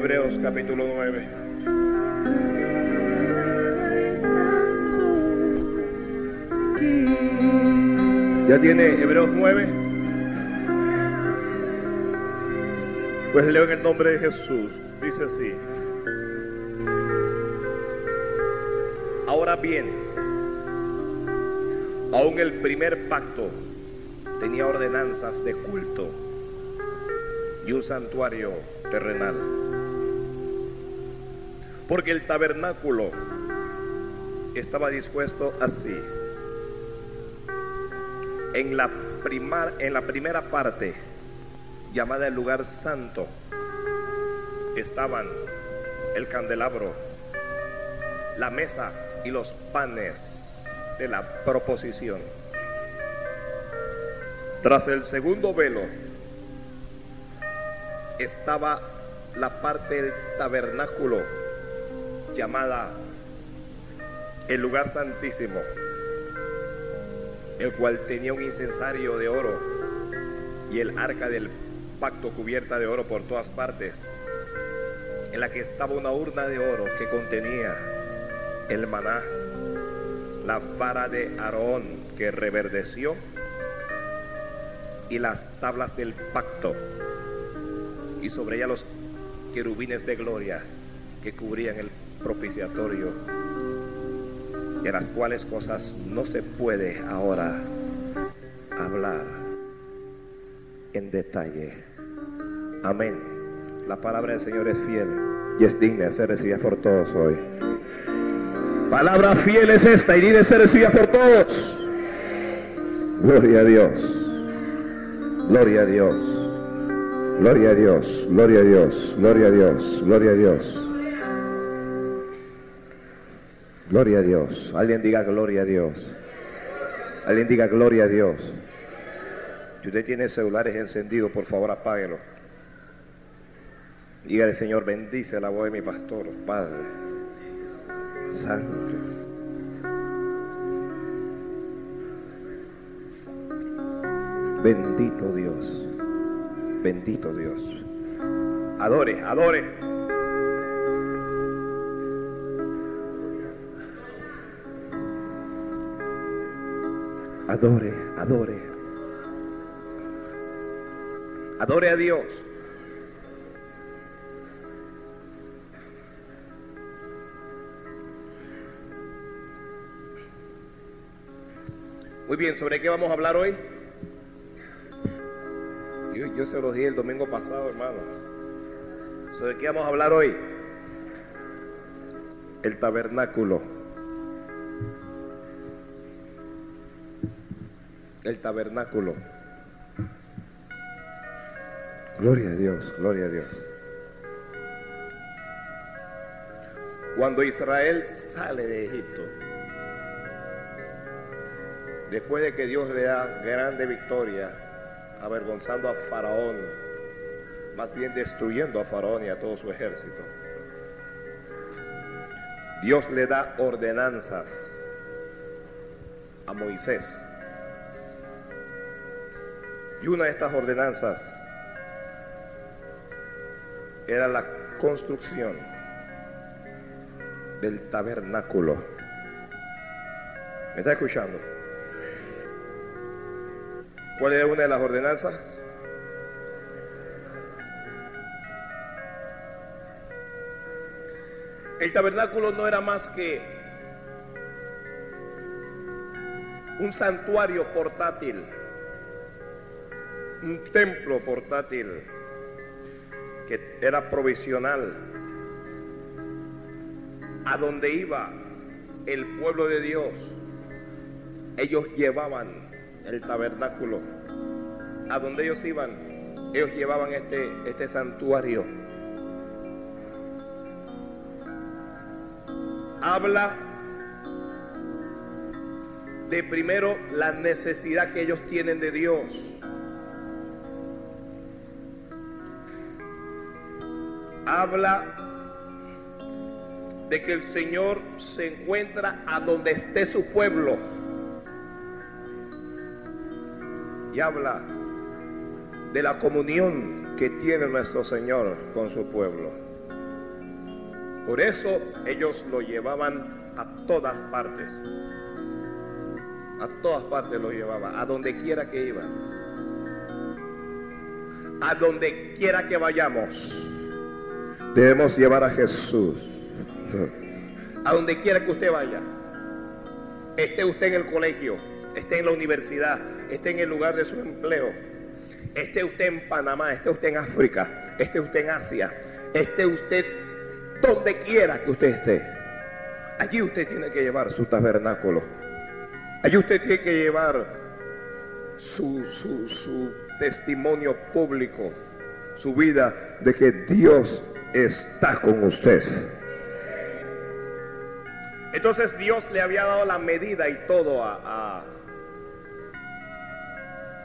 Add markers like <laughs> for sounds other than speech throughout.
Hebreos capítulo 9. ¿Ya tiene Hebreos 9? Pues leo en el nombre de Jesús. Dice así. Ahora bien, aún el primer pacto tenía ordenanzas de culto y un santuario terrenal. Porque el tabernáculo estaba dispuesto así. En la, primar, en la primera parte, llamada el lugar santo, estaban el candelabro, la mesa y los panes de la proposición. Tras el segundo velo estaba la parte del tabernáculo llamada el lugar santísimo, el cual tenía un incensario de oro y el arca del pacto cubierta de oro por todas partes, en la que estaba una urna de oro que contenía el maná, la vara de Aarón que reverdeció y las tablas del pacto y sobre ella los querubines de gloria que cubrían el propiciatorio, de las cuales cosas no se puede ahora hablar en detalle. Amén. La palabra del Señor es fiel y es digna de ser recibida por todos hoy. Palabra fiel es esta y digna de ser recibida por todos. Gloria a Dios. Gloria a Dios. Gloria a Dios. Gloria a Dios. Gloria a Dios. Gloria a Dios. Gloria a Dios. Alguien diga gloria a Dios. Alguien diga gloria a Dios. Si usted tiene celulares encendidos, por favor apáguelo. Dígale, Señor, bendice la voz de mi pastor, Padre. Santo. Bendito Dios. Bendito Dios. Adore, adore. Adore, adore. Adore a Dios. Muy bien, ¿sobre qué vamos a hablar hoy? Yo, yo se los dije el domingo pasado, hermanos. ¿Sobre qué vamos a hablar hoy? El tabernáculo. El tabernáculo. Gloria a Dios, gloria a Dios. Cuando Israel sale de Egipto, después de que Dios le da grande victoria, avergonzando a Faraón, más bien destruyendo a Faraón y a todo su ejército, Dios le da ordenanzas a Moisés. Y una de estas ordenanzas era la construcción del tabernáculo. ¿Me está escuchando? ¿Cuál era una de las ordenanzas? El tabernáculo no era más que un santuario portátil, un templo portátil que era provisional, a donde iba el pueblo de Dios. Ellos llevaban el tabernáculo. A donde ellos iban, ellos llevaban este, este santuario. Habla de primero la necesidad que ellos tienen de Dios. Habla de que el Señor se encuentra a donde esté su pueblo. Y habla de la comunión que tiene nuestro Señor con su pueblo. Por eso ellos lo llevaban a todas partes. A todas partes lo llevaba, a donde quiera que iban. A donde quiera que vayamos, debemos llevar a Jesús. A donde quiera que usted vaya. Esté usted en el colegio, esté en la universidad, esté en el lugar de su empleo, esté usted en Panamá, esté usted en África, esté usted en Asia, esté usted donde quiera que usted esté. Allí usted tiene que llevar su tabernáculo. Allí usted tiene que llevar su, su testimonio público, su vida de que Dios está con usted. Entonces Dios le había dado la medida y todo a,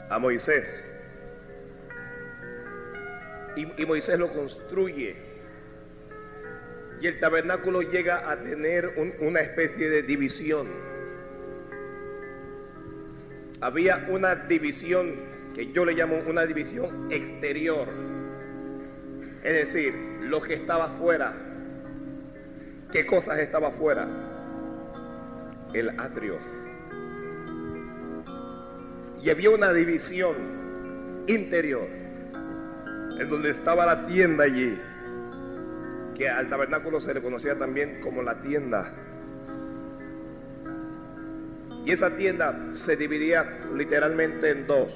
a, Moisés. Y, Moisés lo construye. Y el tabernáculo llega a tener una especie de división. Había una división que yo le llamo una división exterior. Es decir, lo que estaba afuera. ¿Qué cosas estaba afuera? el atrio. Y había una división interior, en donde estaba la tienda allí, que al tabernáculo se le conocía también como la tienda. Y esa tienda se dividía literalmente en dos.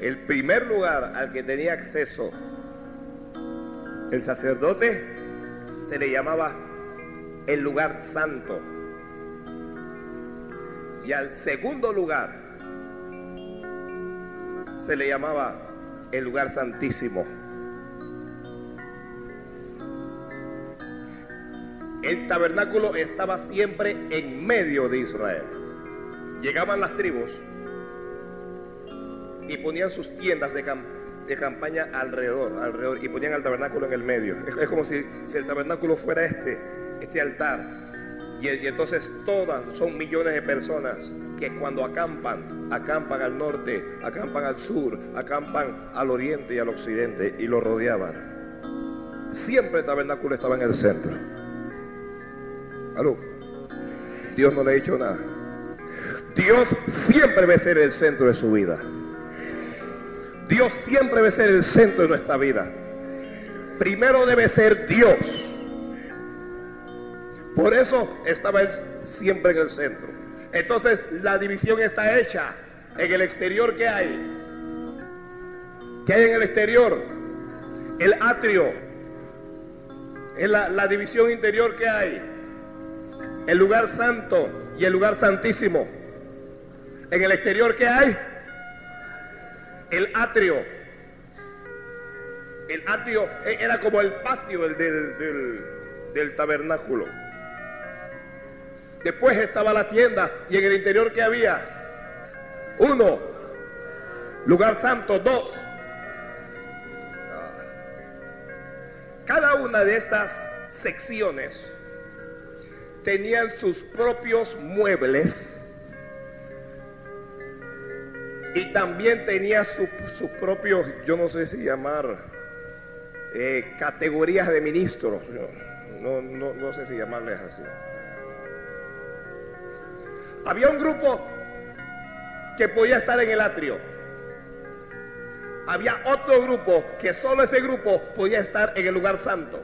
El primer lugar al que tenía acceso el sacerdote se le llamaba el lugar santo. Y al segundo lugar se le llamaba el lugar santísimo. El tabernáculo estaba siempre en medio de Israel. Llegaban las tribus y ponían sus tiendas de, campaña alrededor, alrededor, y ponían el tabernáculo en el medio. Es, como si, si el tabernáculo fuera este, este altar. Y, entonces todas son millones de personas que cuando acampan, acampan al norte, acampan al sur, acampan al oriente y al occidente y lo rodeaban. Siempre el tabernáculo estaba en el centro. ¿Aló? Dios no le ha dicho nada. Dios siempre debe ser el centro de su vida. Dios siempre debe ser el centro de nuestra vida. Primero debe ser Dios. Por eso estaba él siempre en el centro. Entonces la división está hecha en el exterior que hay. ¿Qué hay en el exterior? El atrio. En la, la división interior que hay. El lugar santo y el lugar santísimo. En el exterior que hay. El atrio. El atrio e, era como el patio del, del, del tabernáculo. Después estaba la tienda y en el interior que había uno, lugar santo, dos. Cada una de estas secciones tenían sus propios muebles y también tenía sus propios, yo no sé si llamar, eh, categorías de ministros, no, no, no sé si llamarles así. Había un grupo que podía estar en el atrio. Había otro grupo que solo ese grupo podía estar en el lugar santo.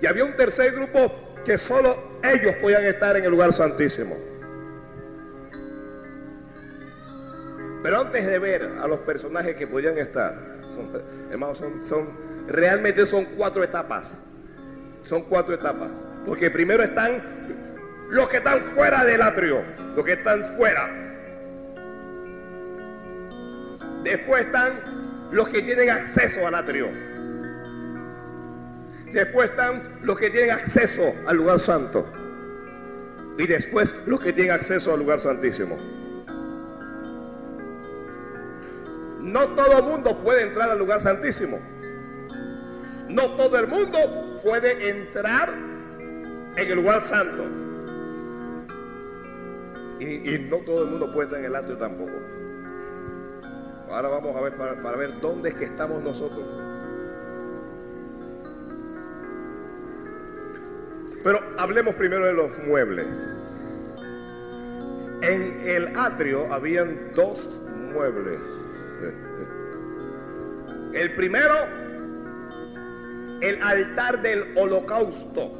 Y había un tercer grupo que solo ellos podían estar en el lugar santísimo. Pero antes de ver a los personajes que podían estar, hermanos, son, son, realmente son cuatro etapas. Son cuatro etapas. Porque primero están los que están fuera del atrio, los que están fuera. Después están los que tienen acceso al atrio. Después están los que tienen acceso al lugar santo. Y después los que tienen acceso al lugar santísimo. No todo el mundo puede entrar al lugar santísimo. No todo el mundo puede entrar en el lugar santo. Y, no todo el mundo puede estar en el atrio tampoco. Ahora vamos a ver para, ver dónde es que estamos nosotros. Pero hablemos primero de los muebles. En el atrio habían dos muebles. <laughs> El primero, el altar del holocausto.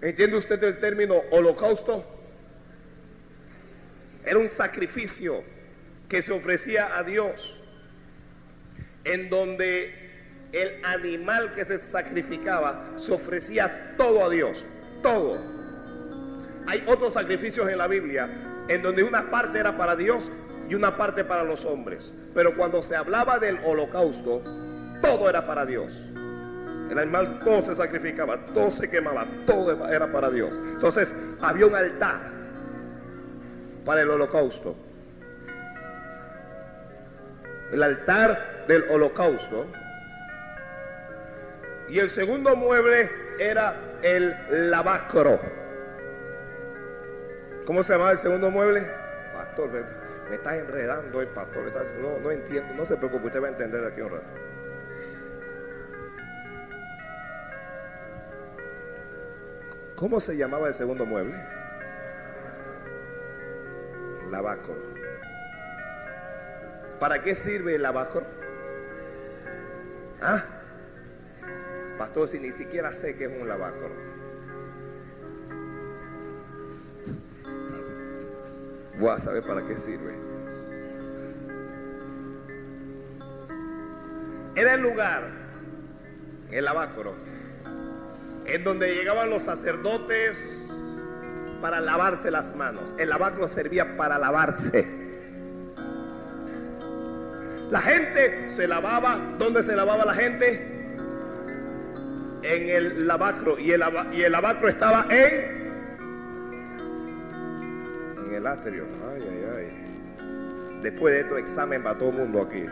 ¿Entiende usted el término holocausto? Era un sacrificio que se ofrecía a Dios, en donde el animal que se sacrificaba se ofrecía todo a Dios, todo. Hay otros sacrificios en la Biblia en donde una parte era para Dios y una parte para los hombres. Pero cuando se hablaba del holocausto, todo era para Dios. El animal todo se sacrificaba, todo se quemaba, todo era para Dios. Entonces había un altar para el holocausto. El altar del holocausto. Y el segundo mueble era el lavacro. ¿Cómo se llamaba el segundo mueble? Pastor, me, está enredando el pastor. no, no entiendo, no se preocupe, usted va a entender aquí un rato. ¿Cómo se llamaba el segundo mueble? Lavacro. ¿Para qué sirve el lavacro? ¿Ah? Pastor, si ni siquiera sé qué es un lavacro. Voy a saber para qué sirve. Era el lugar, el lavacro, en donde llegaban los sacerdotes para lavarse las manos. El lavacro servía para lavarse. La gente se lavaba, ¿dónde se lavaba la gente? En el lavacro. Y el, y el lavacro estaba en el. Después de esto examen para todo el mundo aquí.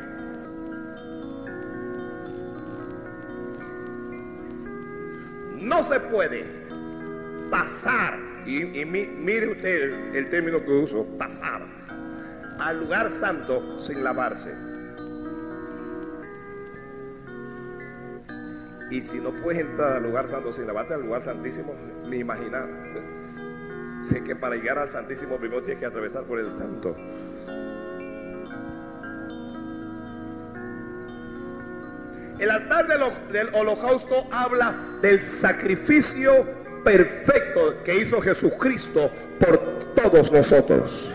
No se puede pasar, y, mire usted el, término que uso, pasar, al lugar santo sin lavarse. Y si no puedes entrar al lugar santo sin lavarte, al lugar santísimo, ni imaginar. Que para llegar al Santísimo primero tienes que atravesar por el Santo. El altar del, holocausto habla del sacrificio perfecto que hizo Jesucristo por todos nosotros.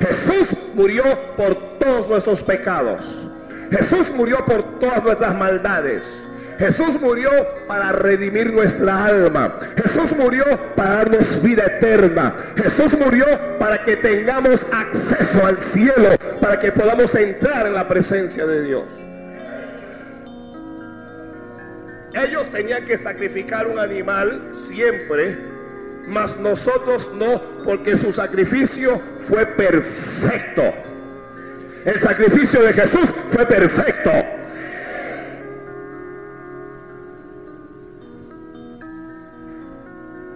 Jesús murió por todos nuestros pecados. Jesús murió por todas nuestras maldades. Jesús murió para redimir nuestra alma. Jesús murió para darnos vida eterna. Jesús murió para que tengamos acceso al cielo, para que podamos entrar en la presencia de Dios. Ellos tenían que sacrificar un animal siempre, mas nosotros no, porque su sacrificio fue perfecto. El sacrificio de Jesús fue perfecto.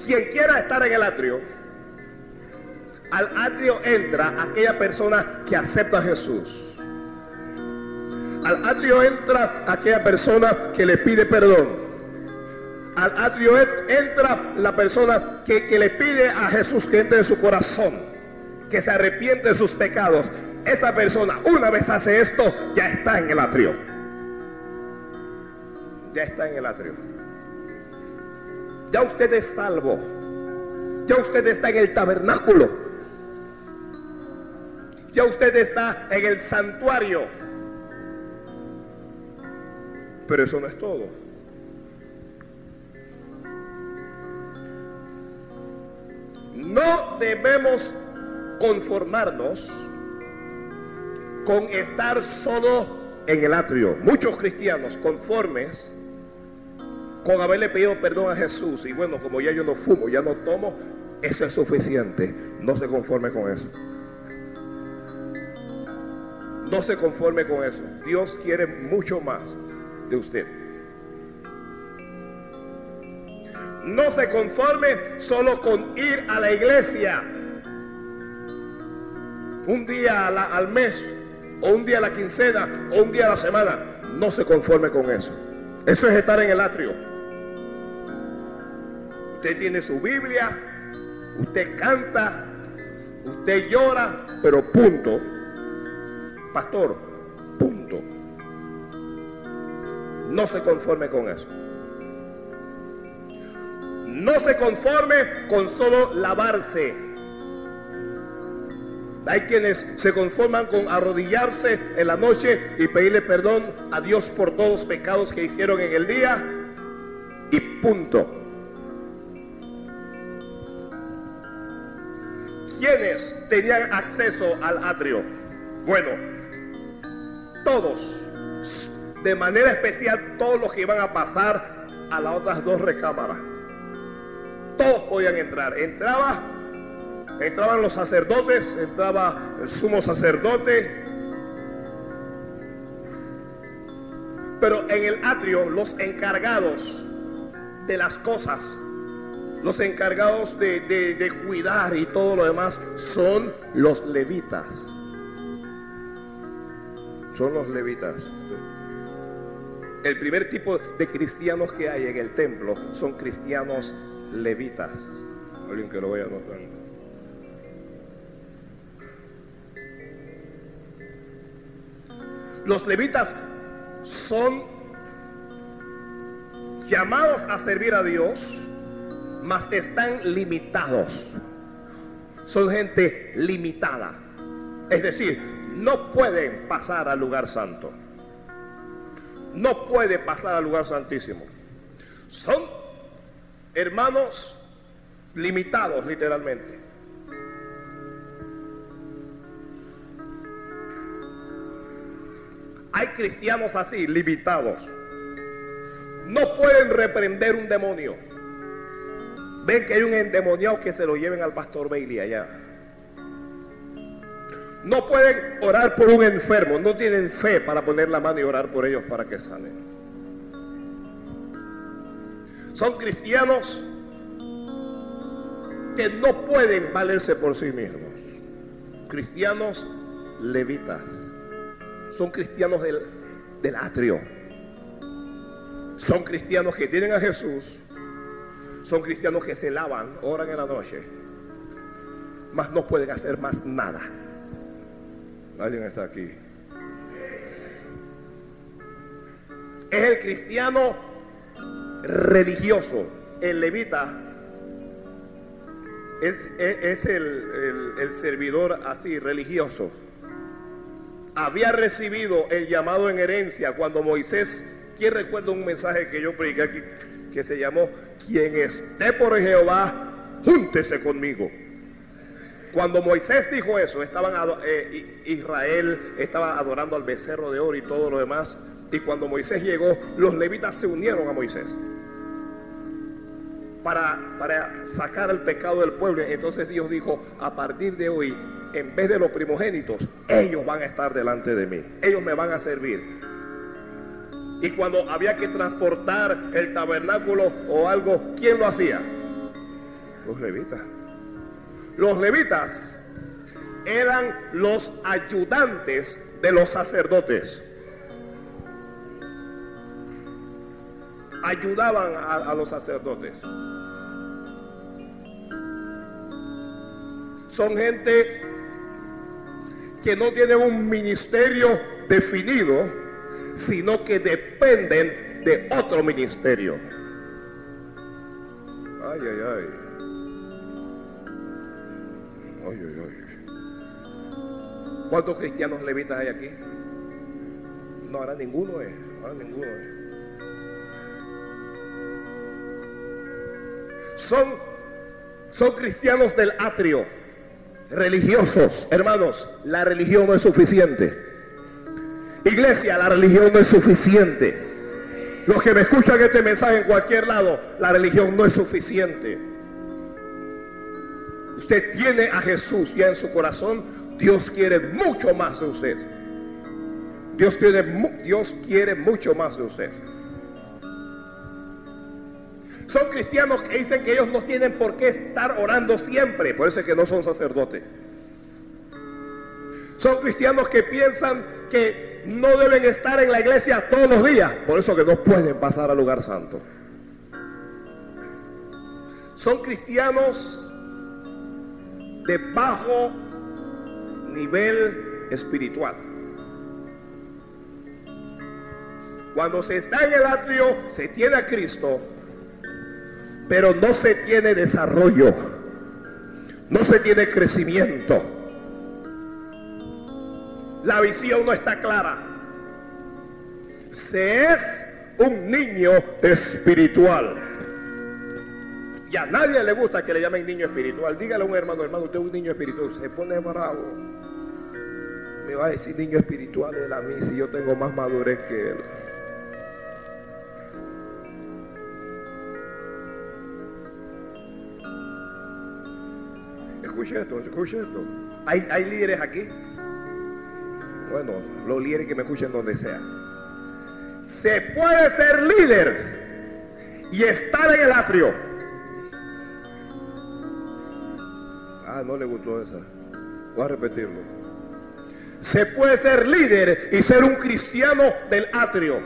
Quien quiera estar en el atrio, al atrio entra aquella persona que acepta a Jesús. Al atrio entra aquella persona que le pide perdón. Al atrio entra la persona que, que, le pide a Jesús que entre en su corazón, que se arrepiente de sus pecados. Esa persona, una vez hace esto, ya está en el atrio. Ya está en el atrio. Ya usted es salvo. Ya usted está en el tabernáculo. Ya usted está en el santuario. Pero eso no es todo. No debemos conformarnos con estar solo en el atrio. Muchos cristianos conformes con haberle pedido perdón a Jesús y bueno, como ya yo no fumo, ya no tomo, eso es suficiente. No se conforme con eso. No se conforme con eso. Dios quiere mucho más de usted. No se conforme solo con ir a la iglesia un día al mes, o un día a la quincena, o un día a la semana. No se conforme con eso. Eso es estar en el atrio. Usted tiene su Biblia, usted canta, usted llora, pero punto. Pastor, punto. No se conforme con eso. No se conforme con solo lavarse. Hay quienes se conforman con arrodillarse en la noche y pedirle perdón a Dios por todos los pecados que hicieron en el día y punto. ¿Quiénes tenían acceso al atrio? Bueno, todos, de manera especial todos los que iban a pasar a las otras dos recámaras. Todos podían entrar. Entraba, entraban los sacerdotes, entraba el sumo sacerdote. Pero en el atrio los encargados de las cosas, los encargados de, de cuidar y todo lo demás son los levitas. Son los levitas. El primer tipo de cristianos que hay en el templo son cristianos levitas. Alguien que lo vaya notando. Los levitas son llamados a servir a Dios, mas están limitados. Son gente limitada. Es decir, no pueden pasar al lugar santo. No puede pasar al lugar santísimo. Son hermanos limitados literalmente. Hay cristianos así, limitados. No pueden reprender un demonio. Ven que hay un endemoniado que se lo lleven al pastor Bailey allá. No pueden orar por un enfermo, no tienen fe para poner la mano y orar por ellos para que salen. Son cristianos que no pueden valerse por sí mismos. Cristianos levitas. Son cristianos del, del atrio. Son cristianos que tienen a Jesús. Son cristianos que se lavan, oran en la noche. Mas no pueden hacer más nada. Alguien está aquí. Es el cristiano religioso. El levita es, el, el servidor así, religioso. Había recibido el llamado en herencia cuando Moisés, ¿quién recuerda un mensaje que yo prediqué aquí que se llamó, quien esté por Jehová, júntese conmigo? Cuando Moisés dijo eso, estaban eh, Israel estaba adorando al becerro de oro y todo lo demás. Y cuando Moisés llegó, los levitas se unieron a Moisés para, para sacar el pecado del pueblo. Entonces Dios dijo, a partir de hoy, en vez de los primogénitos, ellos van a estar delante de mí. Ellos me van a servir. Y cuando había que transportar el tabernáculo o algo, ¿quién lo hacía? Los levitas. Los levitas eran los ayudantes de los sacerdotes. Ayudaban a, los sacerdotes. Son gente que no tienen un ministerio definido, sino que dependen de otro ministerio. Ay, ay, ay. ¿Cuántos cristianos levitas hay aquí? No, ahora ninguno es. Ahora ninguno es. Son, son cristianos del atrio, religiosos. Hermanos, la religión no es suficiente. Iglesia, la religión no es suficiente. Los que me escuchan este mensaje en cualquier lado, la religión no es suficiente. Usted tiene a Jesús ya en su corazón, Dios quiere mucho más de usted. Dios, tiene, Dios quiere mucho más de usted. Son cristianos que dicen que ellos no tienen por qué estar orando siempre, por eso es que no son sacerdotes. Son cristianos que piensan que no deben estar en la iglesia todos los días, por eso que no pueden pasar al lugar santo. Son cristianos de bajo nivel espiritual. Cuando se está en el atrio, se tiene a Cristo, pero no se tiene desarrollo, no se tiene crecimiento. La visión no está clara. Se es un niño espiritual. Y a nadie le gusta que le llamen niño espiritual. Dígale a un hermano, hermano, usted es un niño espiritual. Se pone bravo. Me va a decir niño espiritual de la mí si yo tengo más madurez que él. Escuche esto, escuche esto. ¿Hay, hay líderes aquí. Bueno, los líderes que me escuchen donde sea. Se puede ser líder y estar en el atrio. Ah, no le gustó esa. Voy a repetirlo. Se puede ser líder y ser un cristiano del atrio,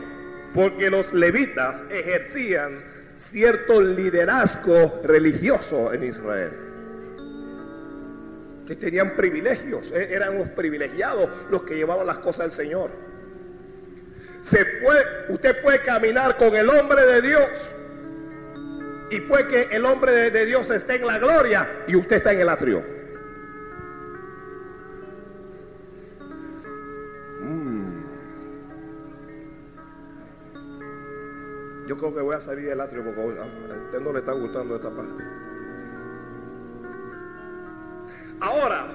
porque los levitas ejercían cierto liderazgo religioso en Israel. Que tenían privilegios, e-, eran los privilegiados los que llevaban las cosas del Señor. Usted puede caminar con el hombre de Dios y puede que el hombre de, Dios esté en la gloria y usted está en el atrio. Mm. Yo creo que voy a salir del atrio porque a usted no le está gustando esta parte. Ahora,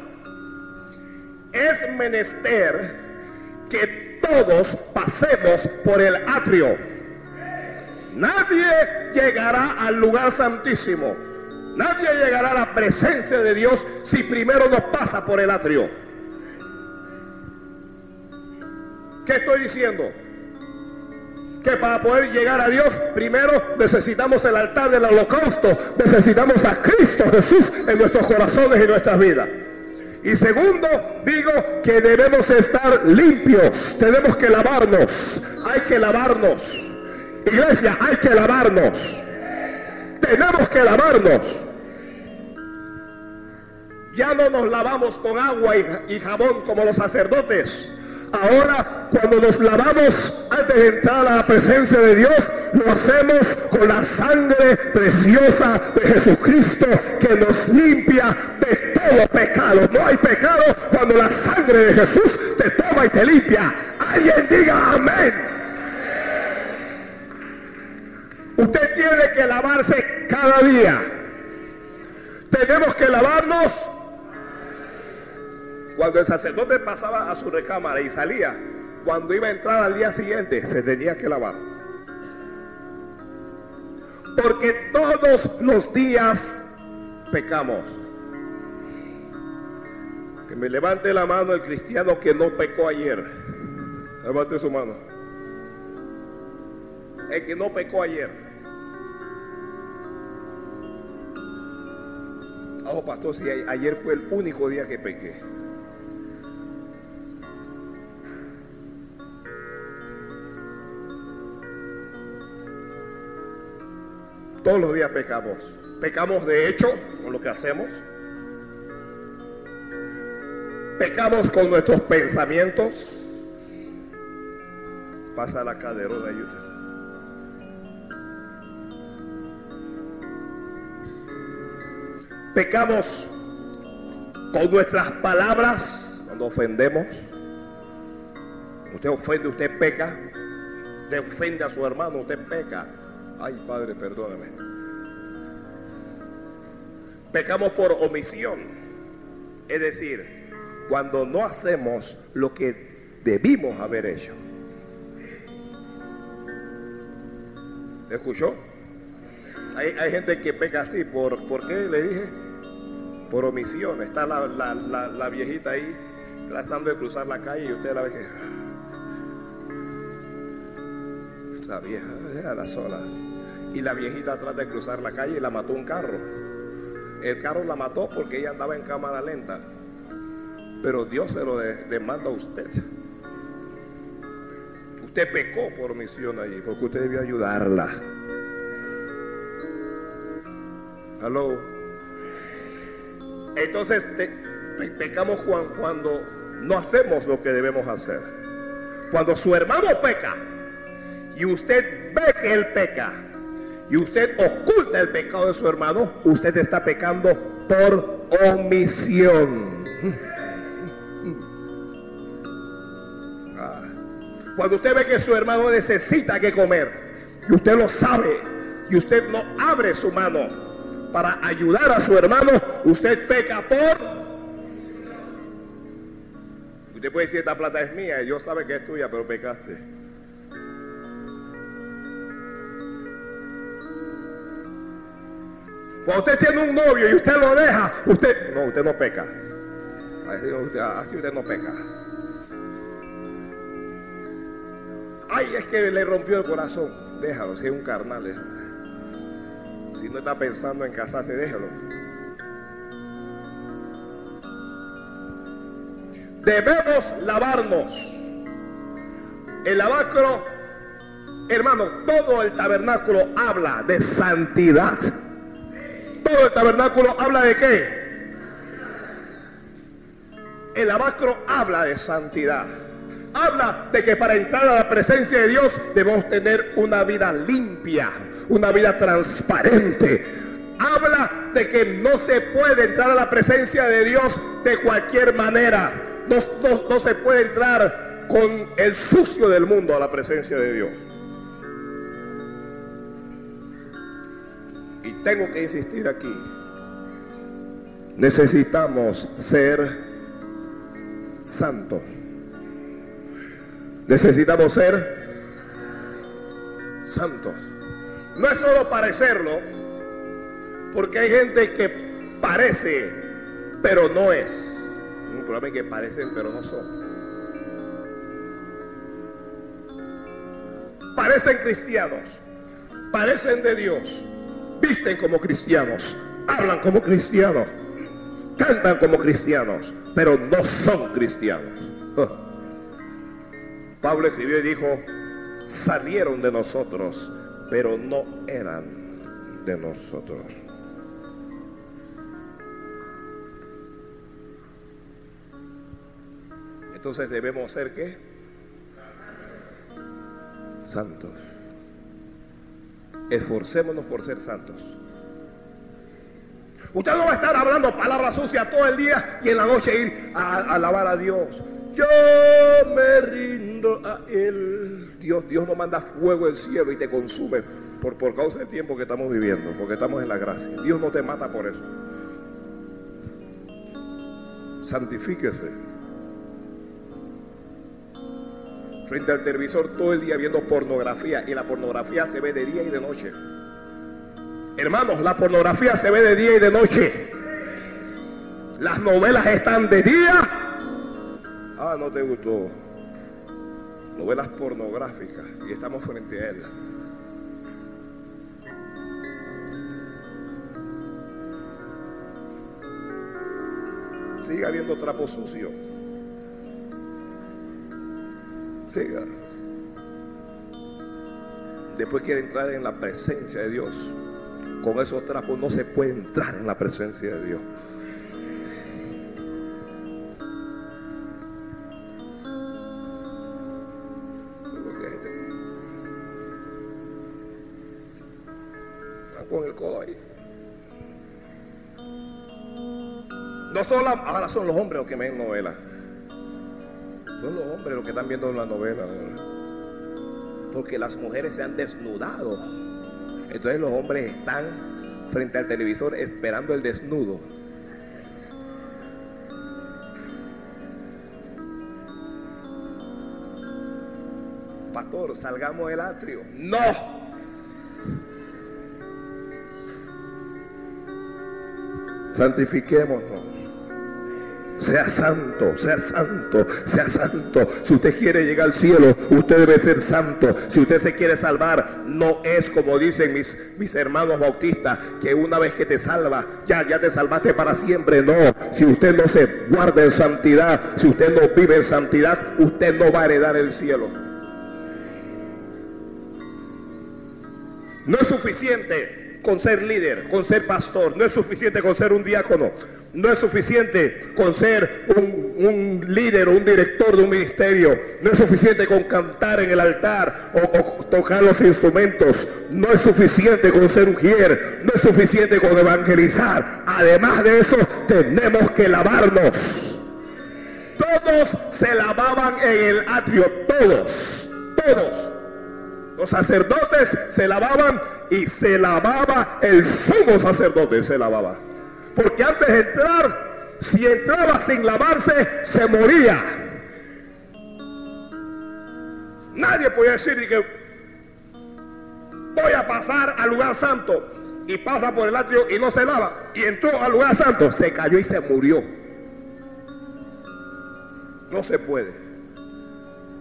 es menester que todos pasemos por el atrio. Nadie llegará al lugar santísimo. Nadie llegará a la presencia de Dios si primero no pasa por el atrio. ¿Qué estoy diciendo? Que para poder llegar a Dios, primero necesitamos el altar del holocausto, necesitamos a Cristo Jesús en nuestros corazones y nuestras vidas. Y segundo, digo que debemos estar limpios, tenemos que lavarnos, hay que lavarnos. Iglesia, hay que lavarnos. Tenemos que lavarnos. Ya no nos lavamos con agua y, jabón como los sacerdotes. Ahora, cuando nos lavamos antes de entrar a la presencia de Dios, lo hacemos con la sangre preciosa de Jesucristo que nos limpia de todo pecado. No hay pecado cuando la sangre de Jesús te toma y te limpia. Alguien diga amén. Usted tiene que lavarse cada día. Tenemos que lavarnos. Cuando el sacerdote pasaba a su recámara y salía, cuando iba a entrar al día siguiente, se tenía que lavar. Porque todos los días pecamos. Que me levante la mano el cristiano que no pecó ayer. Levante su mano. El que no pecó ayer. Oh, pastor, si ayer fue el único día que pequé. Todos los días pecamos. Pecamos de hecho con lo que hacemos. Pecamos con nuestros pensamientos. Pasa la caderona usted. Pecamos con nuestras palabras cuando ofendemos. Usted ofende, usted peca. Usted ofende a su hermano, usted peca. Ay, Padre, perdóname. Pecamos por omisión. Es decir, cuando no hacemos lo que debimos haber hecho. ¿Escuchó? Hay, hay, gente que peca así. ¿Por, ¿Por qué le dije? por omisión. Está la, viejita ahí tratando de cruzar la calle y usted la ve que... Esa vieja, la sola. Y la viejita trata de cruzar la calle y la mató un carro. El carro la mató porque ella andaba en cámara lenta. Pero Dios se lo demanda a usted. Usted pecó por omisión allí, porque usted debió ayudarla. Aló. Entonces pecamos cuando no hacemos lo que debemos hacer. Cuando su hermano peca y usted ve que él peca y usted oculta el pecado de su hermano, usted está pecando por omisión. Ah. Cuando usted ve que su hermano necesita que comer y usted lo sabe y usted no abre su mano para ayudar a su hermano, usted peca por Usted puede decir, esta plata es mía, y Dios sabe que es tuya, pero pecaste. Cuando usted tiene un novio y usted lo deja, usted, no, usted no peca. Así usted, no peca. Ay, es que le rompió el corazón. Déjalo, si es un carnal, Si no está pensando en casarse, déjalo. Debemos lavarnos. El lavacro, hermano, todo el tabernáculo habla de santidad. Todo el tabernáculo habla de qué? El lavacro habla de santidad. Habla de que para entrar a la presencia de Dios debemos tener una vida limpia, una vida transparente. Habla de que no se puede entrar a la presencia de Dios de cualquier manera no, se puede entrar con el sucio del mundo a la presencia de Dios. Y tengo que insistir aquí. Necesitamos ser santos. Necesitamos ser santos. No es solo parecerlo, porque hay gente que parece, pero no es. Un problema que parecen pero no son. Parecen cristianos, parecen de Dios, visten como cristianos, hablan como cristianos, cantan como cristianos, pero no son cristianos. <laughs> Pablo escribió y dijo, salieron de nosotros, pero no eran de nosotros. Entonces debemos ser qué? Santos. Esforcémonos por ser santos. Usted no va a estar hablando palabras sucias todo el día y en la noche ir a, alabar a Dios. Yo me rindo a Él. Dios, Dios no manda fuego del cielo y te consume por, por causa del tiempo que estamos viviendo, porque estamos en la gracia. Dios no te mata por eso. Santifíquese. Frente al televisor todo el día viendo pornografía y la pornografía se ve de día y de noche. Hermanos, la pornografía se ve de día y de noche. Las novelas están de día. Ah, no te gustó. Novelas pornográficas y estamos frente a ellas. Siga viendo trapo sucio. Después quiere entrar en la presencia de Dios. Con esos trapos no se puede entrar en la presencia de Dios. con el codo ahí. No solo, ahora son los hombres los que ven novelas. Son los hombres los que están viendo la novela Porque las mujeres se han desnudado. Entonces los hombres están frente al televisor esperando el desnudo. Pastor, salgamos del atrio. No. Santifiquémonos. Sea santo, sea santo, sea santo. Si usted quiere llegar al cielo, usted debe ser santo. Si usted se quiere salvar, no es como dicen mis, mis hermanos bautistas, que una vez que te salva, ya, ya te salvaste para siempre. No, si usted no se guarda en santidad, si usted no vive en santidad, usted no va a heredar el cielo. No es suficiente con ser líder, con ser pastor, no es suficiente con ser un diácono no es suficiente con ser un, líder o un director de un ministerio, no es suficiente con cantar en el altar o, tocar los instrumentos, no es suficiente con ser un ujier, no es suficiente con evangelizar. Además de eso, tenemos que lavarnos. Todos se lavaban en el atrio, todos, todos. Los sacerdotes se lavaban y se lavaba el sumo sacerdote, se lavaba. Porque antes de entrar, si entraba sin lavarse, se moría. Nadie podía decir que voy a pasar al lugar santo y pasa por el atrio y no se lava. Y entró al lugar santo, se cayó y se murió. No se puede.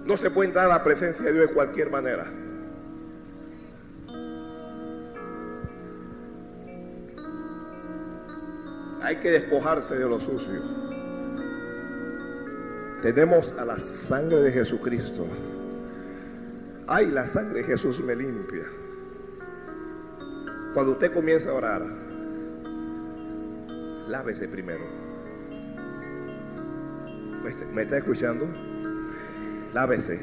No se puede entrar a la presencia de Dios de cualquier manera. Hay que despojarse de lo sucio. Tenemos a la sangre de Jesucristo. Ay, la sangre de Jesús me limpia. Cuando usted comienza a orar, lávese primero. ¿Me está escuchando? Lávese.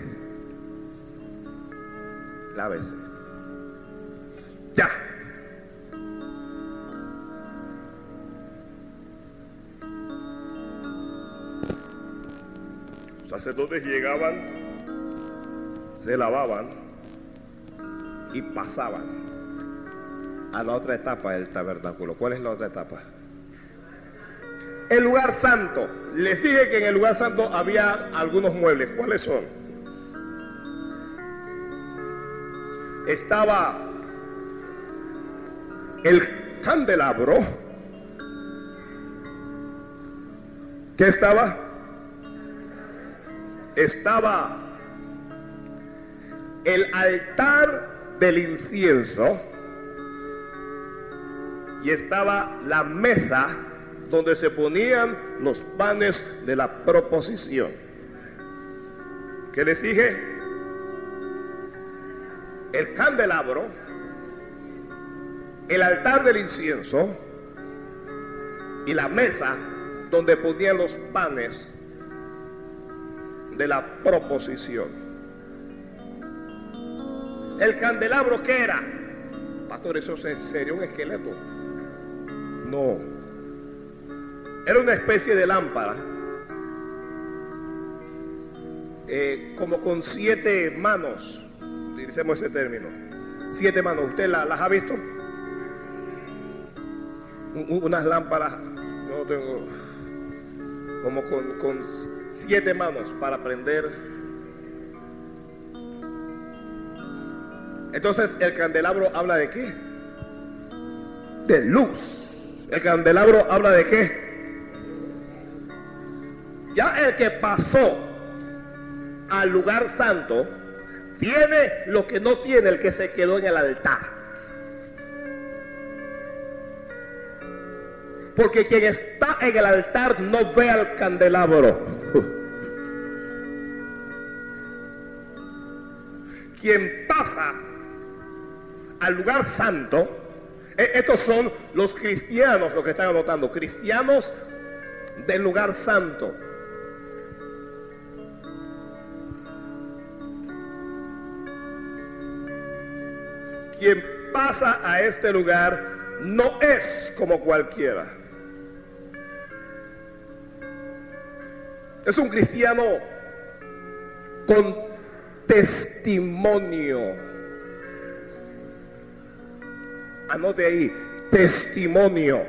Lávese. Sacerdotes llegaban, se lavaban y pasaban a la otra etapa del tabernáculo. ¿Cuál es la otra etapa? El lugar santo. Les dije que en el lugar santo había algunos muebles. ¿Cuáles son? Estaba el candelabro. ¿Qué estaba? Estaba el altar del incienso y estaba la mesa donde se ponían los panes de la proposición. ¿Qué les dije? El candelabro, el altar del incienso y la mesa donde ponían los panes de la proposición. El candelabro que era, pastor, eso sería un esqueleto. No, era una especie de lámpara, eh, como con siete manos, utilicemos ese término, siete manos. ¿Usted las ha visto? unas lámparas, no tengo, como con, con siete manos para prender. Entonces el candelabro habla de qué? De luz. El candelabro habla de qué? Ya el que pasó al lugar santo tiene lo que no tiene el que se quedó en el altar. Porque quien está en el altar no ve al candelabro. Quien pasa al lugar santo, e, estos son los cristianos, los que están anotando, cristianos del lugar santo. Quien pasa a este lugar no es como cualquiera. Es un cristiano con testimonio. Anote ahí, testimonio.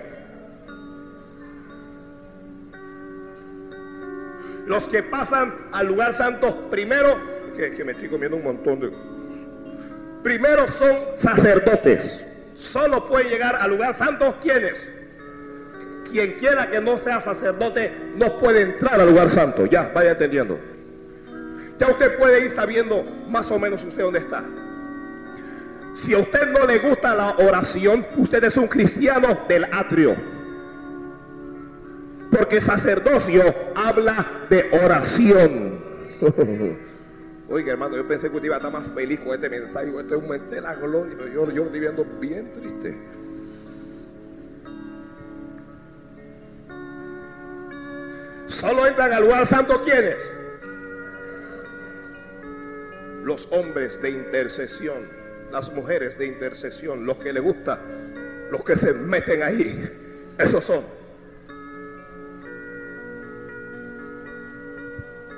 Los que pasan al lugar santo primero, que, me estoy comiendo un montón de... Primero son sacerdotes. Solo pueden llegar al lugar santo quienes quien quiera que no sea sacerdote no puede entrar al lugar santo. Ya, vaya entendiendo. Ya usted puede ir sabiendo más o menos usted dónde está. Si a usted no le gusta la oración, usted es un cristiano del atrio. Porque sacerdocio habla de oración. <laughs> Oiga, hermano, yo pensé que usted iba a estar más feliz con este mensaje. Este es un mensaje de la gloria, yo, yo estoy viendo bien triste. Solo entran al lugar santo quienes? Los hombres de intercesión, las mujeres de intercesión, los que le gusta, los que se meten ahí. Esos son.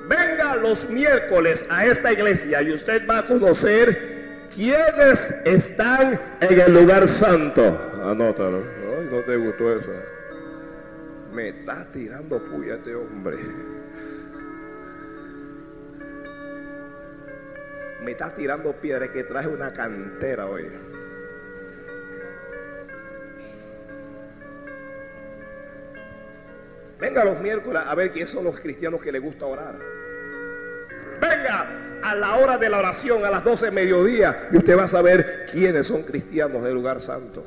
Venga los miércoles a esta iglesia y usted va a conocer quiénes están en el lugar santo. Anótalo. Ay, no te gustó eso. Me está tirando puya este hombre. Me está tirando piedra que traje una cantera hoy. Venga los miércoles a ver quiénes son los cristianos que les gusta orar. Venga a la hora de la oración, a las 12 de mediodía, y usted va a saber quiénes son cristianos del lugar santo.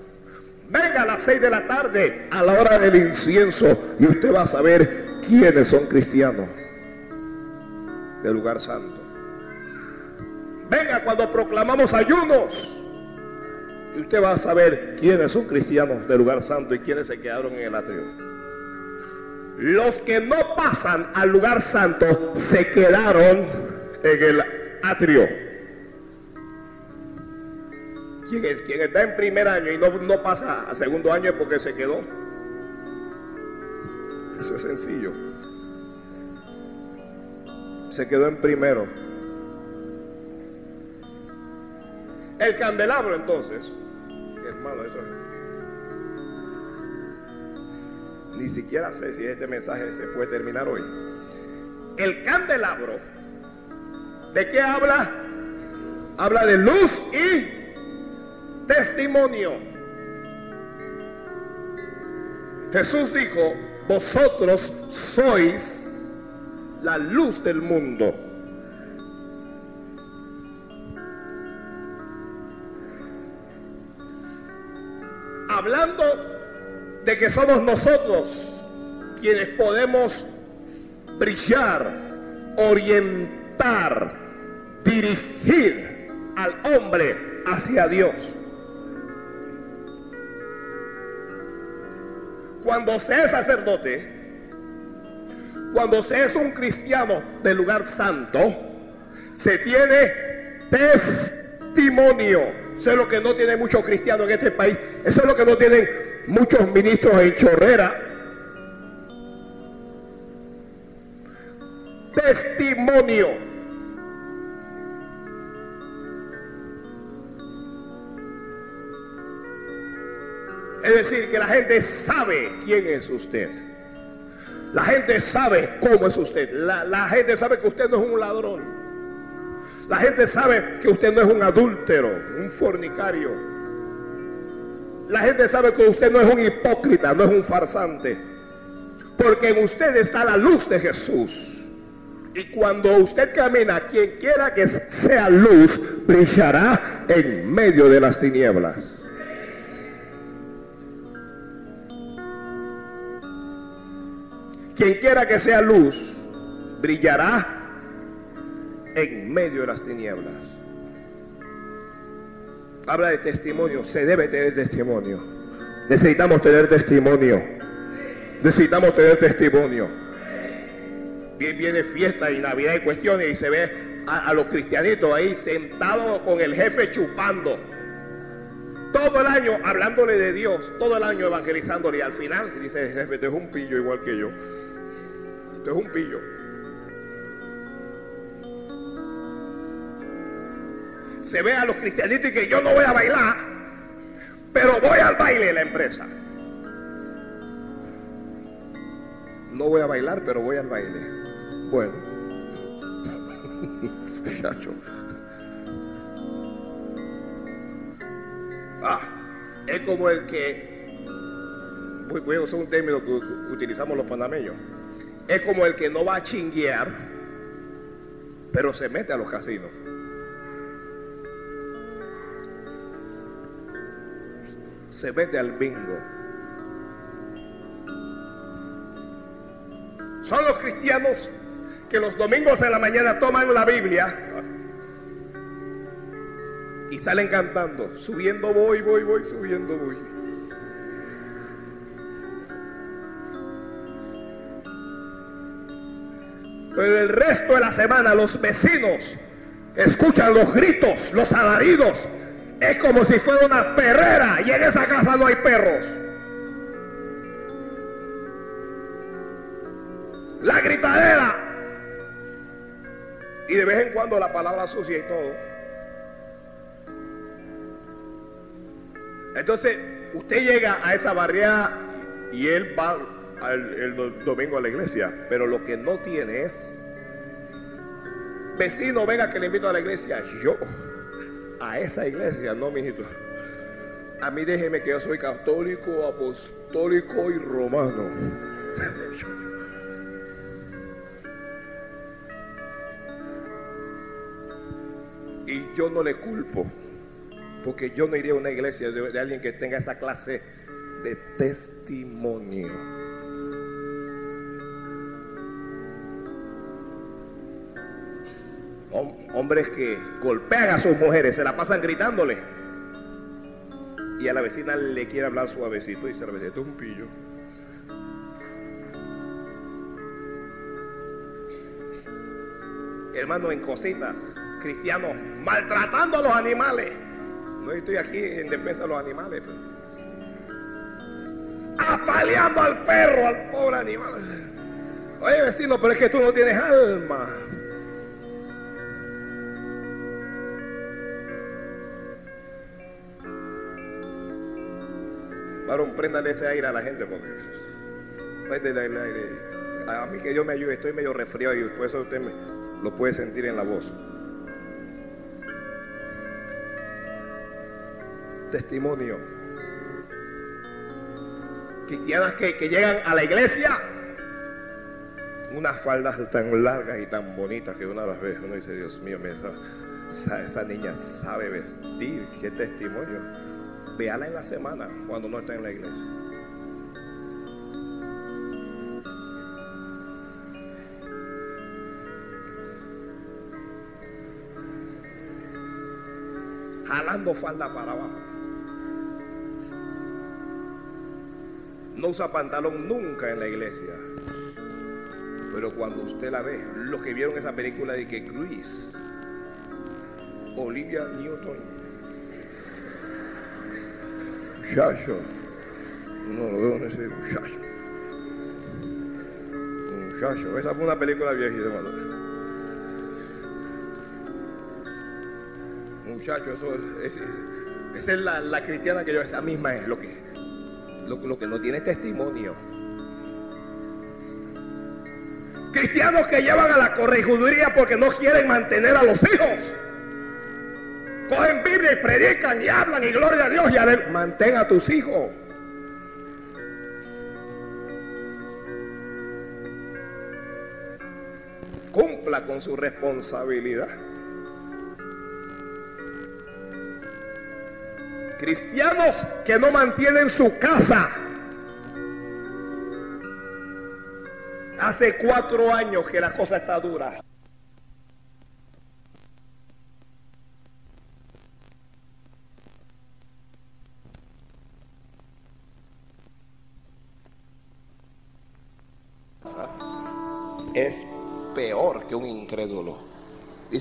Venga a las 6 de la tarde, a la hora del incienso, y usted va a saber quiénes son cristianos del lugar santo. Venga cuando proclamamos ayunos, y usted va a saber quiénes son cristianos del lugar santo y quiénes se quedaron en el atrio. Los que no pasan al lugar santo se quedaron en el atrio. Quien, está en primer año y no, no pasa a segundo año es porque se quedó. Eso es sencillo. Se quedó en primero. El candelabro entonces, hermano, eso es ni siquiera sé si este mensaje se puede terminar hoy. El candelabro, ¿de qué habla? Habla de luz y testimonio. Jesús dijo, vosotros sois la luz del mundo. De que somos nosotros quienes podemos brillar, orientar, dirigir al hombre hacia Dios. Cuando se es sacerdote, cuando se es un cristiano del lugar santo, se tiene testimonio. Eso es lo que no tiene muchos cristianos en este país. Eso es lo que no tienen muchos ministros en chorrera. Testimonio. Es decir, que la gente sabe quién es usted. La gente sabe cómo es usted. La, la, gente sabe que usted no es un ladrón. La gente sabe que usted no es un adúltero, un fornicario. La gente sabe que usted no es un hipócrita, no es un farsante. Porque en usted está la luz de Jesús. Y cuando usted camina, quien quiera que sea luz, brillará en medio de las tinieblas. Quien quiera que sea luz, brillará en medio de las tinieblas habla de testimonio, se debe tener testimonio. Necesitamos tener testimonio. Necesitamos tener testimonio. Viene fiesta y Navidad y cuestiones y se ve a, los cristianitos ahí sentados con el jefe chupando. Todo el año hablándole de Dios, todo el año evangelizándole. Y al final dice el jefe, tú es un pillo igual que yo. Tú es un pillo. Se ve a los cristianitos que yo no voy a bailar, pero voy al baile de la empresa. No voy a bailar, pero voy al baile. Bueno, <laughs> muchacho. Ah, es como el que, voy, a un término que utilizamos los panameños, es como el que no va a chinguear, pero se mete a los casinos. Se mete al bingo. Son los cristianos que los domingos en la mañana toman la Biblia y salen cantando, subiendo voy, voy, voy, subiendo voy. Pero el resto de la semana los vecinos escuchan los gritos, los alaridos. Es como si fuera una perrera y en esa casa no hay perros. La gritadera. Y de vez en cuando la palabra sucia y todo. Entonces, usted llega a esa barriada y él va el domingo a la iglesia, pero lo que no tiene es vecino, venga que le invito a la iglesia. Yo, a esa iglesia, no, mijito. A mí déjeme que yo soy católico, apostólico y romano. Y yo no le culpo, porque yo no iría a una iglesia de alguien que tenga esa clase de testimonio. Hombres que golpean a sus mujeres, se la pasan gritándole. Y a la vecina le quiere hablar suavecito y dice, la es un pillo. Hermano, en cositas, cristianos maltratando a los animales. No estoy aquí en defensa de los animales. Apaleando al perro, al pobre animal. Oye, vecino, pero es que tú no tienes alma. Varón, préndale ese aire a la gente porque A mí que yo me ayude, estoy medio resfriado y después eso usted lo puede sentir en la voz. Testimonio. Cristianas que, llegan a la iglesia unas faldas tan largas y tan bonitas que una las ve, uno dice, Dios mío, esa, esa niña sabe vestir, qué testimonio. Véala en la semana cuando no está en la iglesia. Jalando falda para abajo. No usa pantalón nunca en la iglesia. Pero cuando usted la ve, lo que vieron esa película de que Chris, Olivia Newton muchacho. No lo veo en ese muchacho. Muchacho. Esa fue una película viejita, hermano. Muchacho, eso es, esa es la, cristiana que yo, esa misma es lo que, lo, lo que no tiene testimonio. Cristianos que llevan a la corregiduría porque no quieren mantener a los hijos y predican y hablan y gloria a Dios y a ver, mantén a tus hijos. Cumpla con su responsabilidad. Cristianos que no mantienen su casa. Hace cuatro años que la cosa está dura.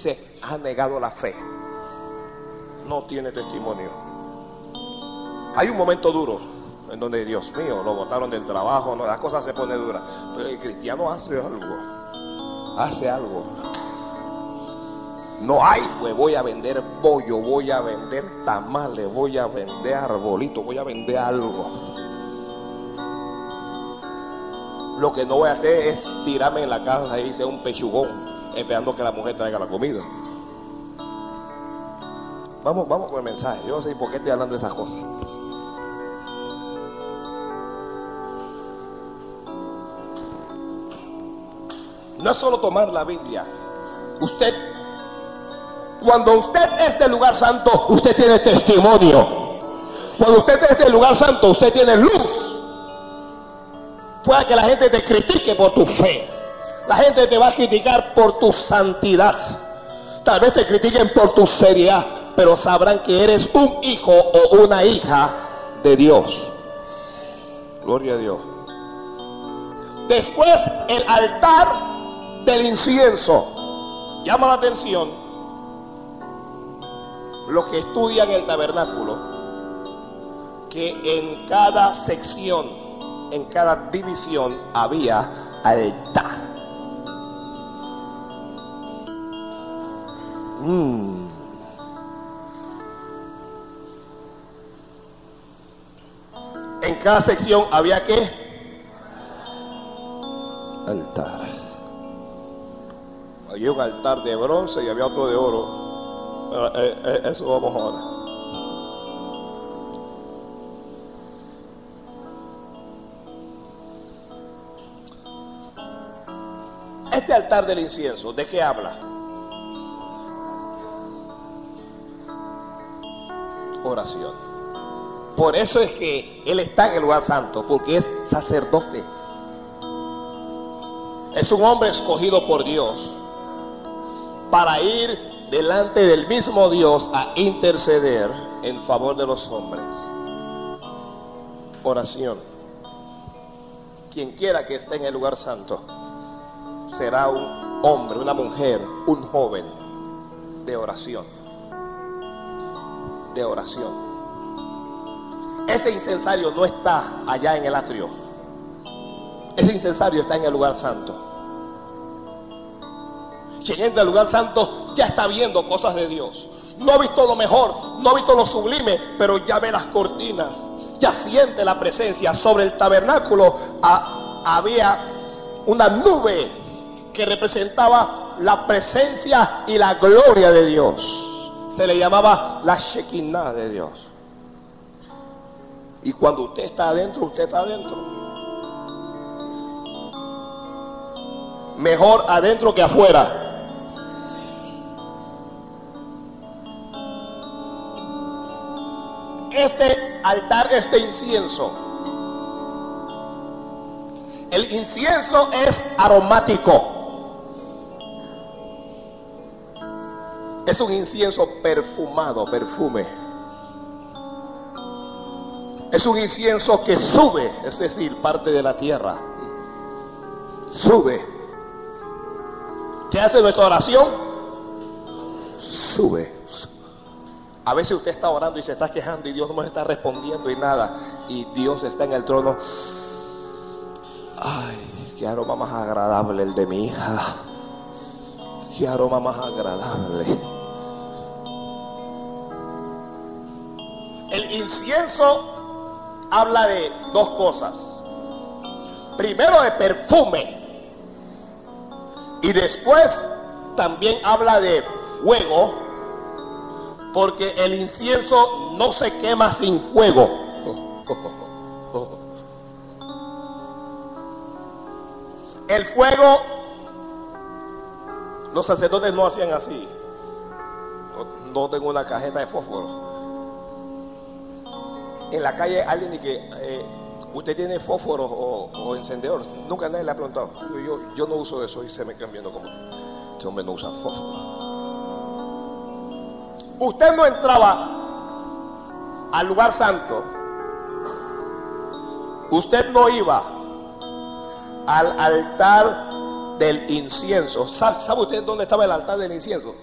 Dice, ha negado la fe. No tiene testimonio. Hay un momento duro en donde, Dios mío, lo botaron del trabajo, no, las cosas se pone duras. Pero el cristiano hace algo. Hace algo. No hay, pues voy a vender pollo, voy a vender tamales, voy a vender arbolito, voy a vender algo. Lo que no voy a hacer es tirarme en la casa y hice un pechugón esperando que la mujer traiga la comida. Vamos, vamos con el mensaje. Yo no sé por qué estoy hablando de esas cosas. No es solo tomar la Biblia. Usted, cuando usted es del lugar santo, usted tiene testimonio. Cuando usted es del lugar santo, usted tiene luz pueda que la gente te critique por tu fe. La gente te va a criticar por tu santidad. Tal vez te critiquen por tu seriedad, pero sabrán que eres un hijo o una hija de Dios. Gloria a Dios. Después el altar del incienso. Llama la atención los que estudian el tabernáculo, que en cada sección, en cada división había altar. Mm. En cada sección había que altar. Había un altar de bronce y había otro de oro. Eh, eh, eso vamos ahora. Este altar del incienso, ¿de qué habla? Oración. Por eso es que Él está en el lugar santo, porque es sacerdote. Es un hombre escogido por Dios para ir delante del mismo Dios a interceder en favor de los hombres. Oración. Quien quiera que esté en el lugar santo será un hombre, una mujer, un joven de oración. Oración. Ese incensario no está allá en el atrio. Ese incensario está en el lugar santo. Quien entra al lugar santo ya está viendo cosas de Dios. No ha visto lo mejor, no ha visto lo sublime, pero ya ve las cortinas, ya siente la presencia. Sobre el tabernáculo había una nube que representaba la presencia y la gloria de Dios. Se le llamaba la Shekinah de Dios. Y cuando usted está adentro, usted está adentro. Mejor adentro que afuera. Este altar, este incienso, el incienso es aromático. Es un incienso perfumado, perfume. Es un incienso que sube, es decir, parte de la tierra. Sube. ¿Qué hace nuestra oración? Sube. A veces usted está orando y se está quejando y Dios no nos está respondiendo y nada. Y Dios está en el trono. Ay, qué aroma más agradable el de mi hija. Qué aroma más agradable. El incienso habla de dos cosas. Primero de perfume. Y después también habla de fuego. Porque el incienso no se quema sin fuego. <laughs> El fuego, los sacerdotes no hacían así. No, tengo una cajeta de fósforo en la calle alguien y que eh, usted tiene fósforo o, encendedor. Nunca nadie le ha preguntado. Yo, no uso eso y se me quedan viendo como este hombre no usa fósforo. Usted no entraba al lugar santo. Usted no iba al altar del incienso. ¿Sabe usted dónde estaba el altar del incienso?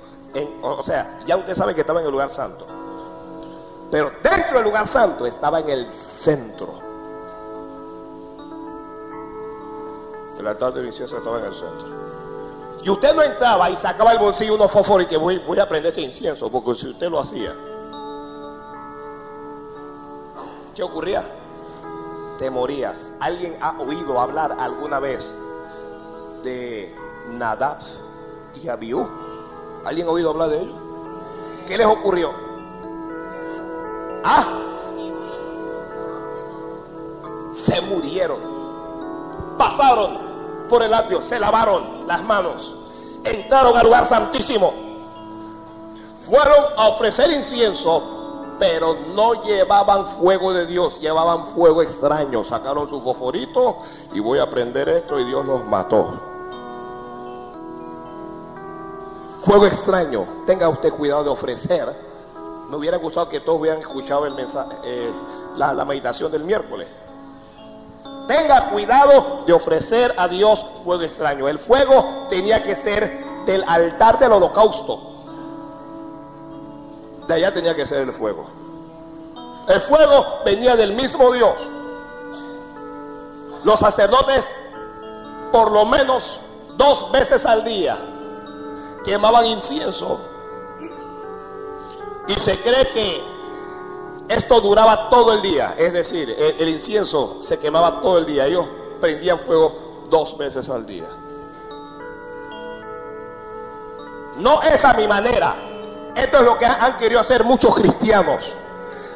o sea, ya usted sabe que estaba en el lugar santo. Pero dentro del lugar santo estaba en el centro. El altar de incienso estaba en el centro. Y usted no entraba y sacaba el bolsillo unos fósforos y que voy, voy a prender este incienso, porque si usted lo hacía, ¿qué ocurría? Te morías. ¿Alguien ha oído hablar alguna vez de Nadab y Abiú? ¿Alguien ha oído hablar de ellos? ¿Qué les ocurrió? Ah, se murieron. Pasaron por el atrio, se lavaron las manos, entraron al lugar santísimo. Fueron a ofrecer incienso, pero no llevaban fuego de Dios, llevaban fuego extraño. Sacaron su fosforito y voy a prender esto y Dios los mató. fuego extraño, tenga usted cuidado de ofrecer. Me hubiera gustado que todos hubieran escuchado el mensaje, eh, la, la meditación del miércoles. Tenga cuidado de ofrecer a Dios fuego extraño. El fuego tenía que ser del altar del holocausto. De allá tenía que ser el fuego. El fuego venía del mismo Dios. Los sacerdotes, por lo menos dos veces al día, quemaban incienso. Y se cree que esto duraba todo el día. Es decir, el, incienso se quemaba todo el día. Ellos prendían fuego dos veces al día. No es a mi manera. Esto es lo que han querido hacer muchos cristianos.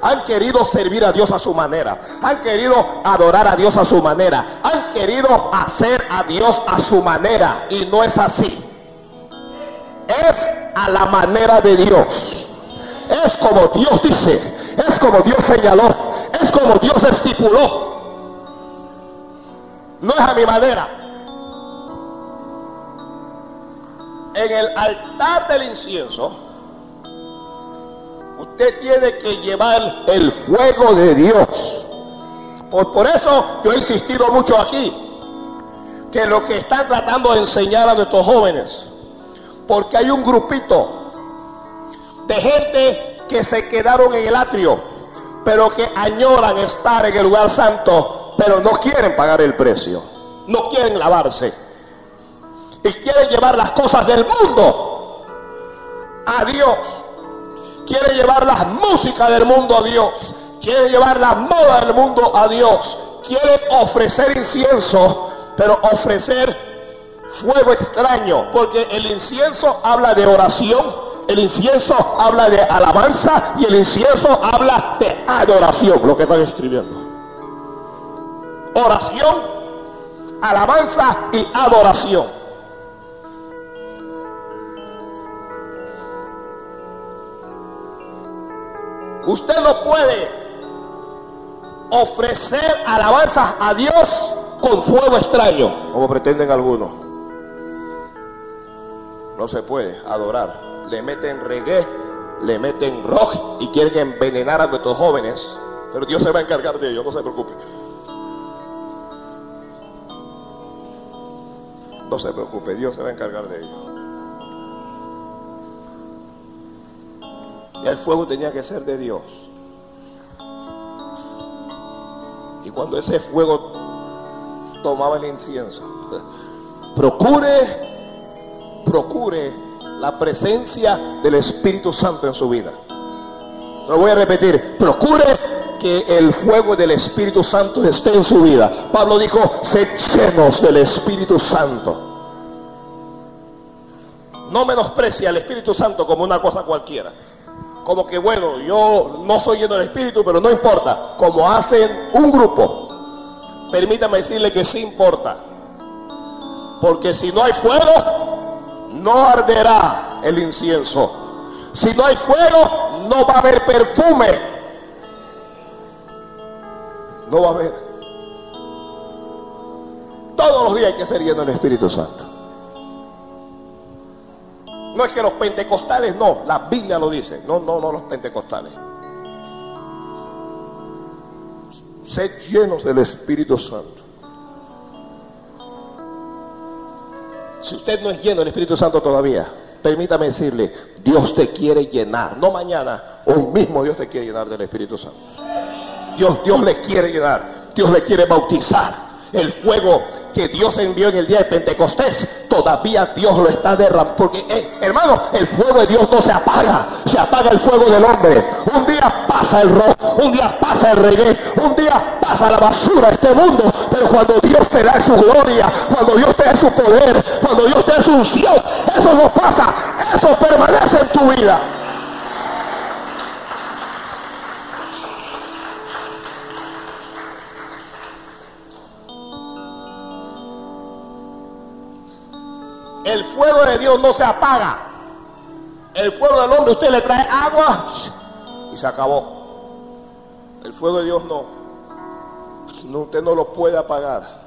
Han querido servir a Dios a su manera. Han querido adorar a Dios a su manera. Han querido hacer a Dios a su manera. Y no es así. Es a la manera de Dios. Es como Dios dice. Es como Dios señaló. Es como Dios estipuló. No es a mi manera. En el altar del incienso usted tiene que llevar el fuego de Dios. Por, por, eso yo he insistido mucho aquí, que lo que están tratando de enseñar a nuestros jóvenes, porque hay un grupito de gente que se quedaron en el atrio, pero que añoran estar en el lugar santo, pero no quieren pagar el precio, no quieren lavarse, y quieren llevar las cosas del mundo a Dios. Quiere llevar las músicas del mundo a Dios, quiere llevar la moda del mundo a Dios, quiere ofrecer incienso, pero ofrecer fuego extraño, porque el incienso habla de oración, el incienso habla de alabanza y el incienso habla de adoración, lo que están escribiendo. Oración, alabanza y adoración. Usted no puede ofrecer alabanzas a Dios con fuego extraño, como pretenden algunos. No se puede adorar. Le meten reggae, le meten rock y quieren envenenar a nuestros jóvenes. Pero Dios se va a encargar de ello, no se preocupe. No se preocupe, Dios se va a encargar de ello. Y el fuego tenía que ser de Dios. Y cuando ese fuego tomaba el incienso, <laughs> procure, procure la presencia del Espíritu Santo en su vida. Lo voy a repetir, procure que el fuego del Espíritu Santo esté en su vida. Pablo dijo, sed llenos del Espíritu Santo. No menosprecia al Espíritu Santo como una cosa cualquiera como que bueno, yo no soy lleno del Espíritu, pero no importa, como hacen un grupo, permítame decirle que sí importa, porque si no hay fuego, no arderá el incienso, si no hay fuego, no va a haber perfume, no va a haber. Todos los días hay que ser lleno del Espíritu Santo. No es que los pentecostales no, la Biblia lo dice. No, no, no los pentecostales. Sed llenos del Espíritu Santo. Si usted no es lleno del Espíritu Santo todavía, permítame decirle, Dios te quiere llenar. No mañana, hoy mismo Dios te quiere llenar del Espíritu Santo. Dios, Dios le quiere llenar. Dios le quiere bautizar. El fuego que Dios envió en el día de Pentecostés, todavía Dios lo está derramando. Porque, eh, hermano, el fuego de Dios no se apaga, se apaga el fuego del hombre. Un día pasa el rock, un día pasa el reggae, un día pasa la basura este mundo. Pero cuando Dios te da su gloria, cuando Dios te da su poder, cuando Dios te da su unción, eso no pasa, eso permanece en tu vida. El fuego de Dios no se apaga. El fuego del hombre, usted le trae agua y se acabó. El fuego de Dios no. usted no lo puede apagar.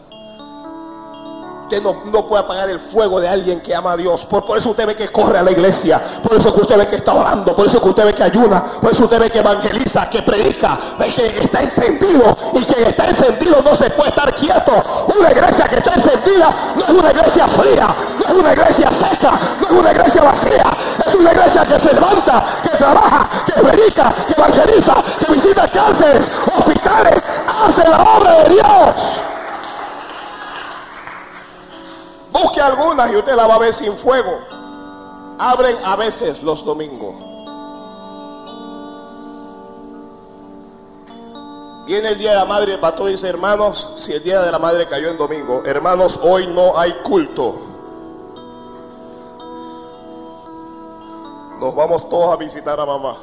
No, no puede apagar el fuego de alguien que ama a Dios. Por, por eso usted ve que corre a la iglesia. Por eso que usted ve que está orando. Por eso que usted ve que ayuna. Por eso usted ve que evangeliza, que predica. Ve que está encendido. Y quien está encendido no se puede estar quieto. Una iglesia que está encendida no es una iglesia fría. No es una iglesia seca. No es una iglesia vacía. Es una iglesia que se levanta, que trabaja, que predica, que evangeliza, que visita cárceles, hospitales. Hace la obra de Dios. Busque algunas y usted la va a ver sin fuego. Abren a veces los domingos. Viene el día de la madre, el pastor dice, hermanos, si el día de la madre cayó en domingo, hermanos, hoy no hay culto. Nos vamos todos a visitar a mamá.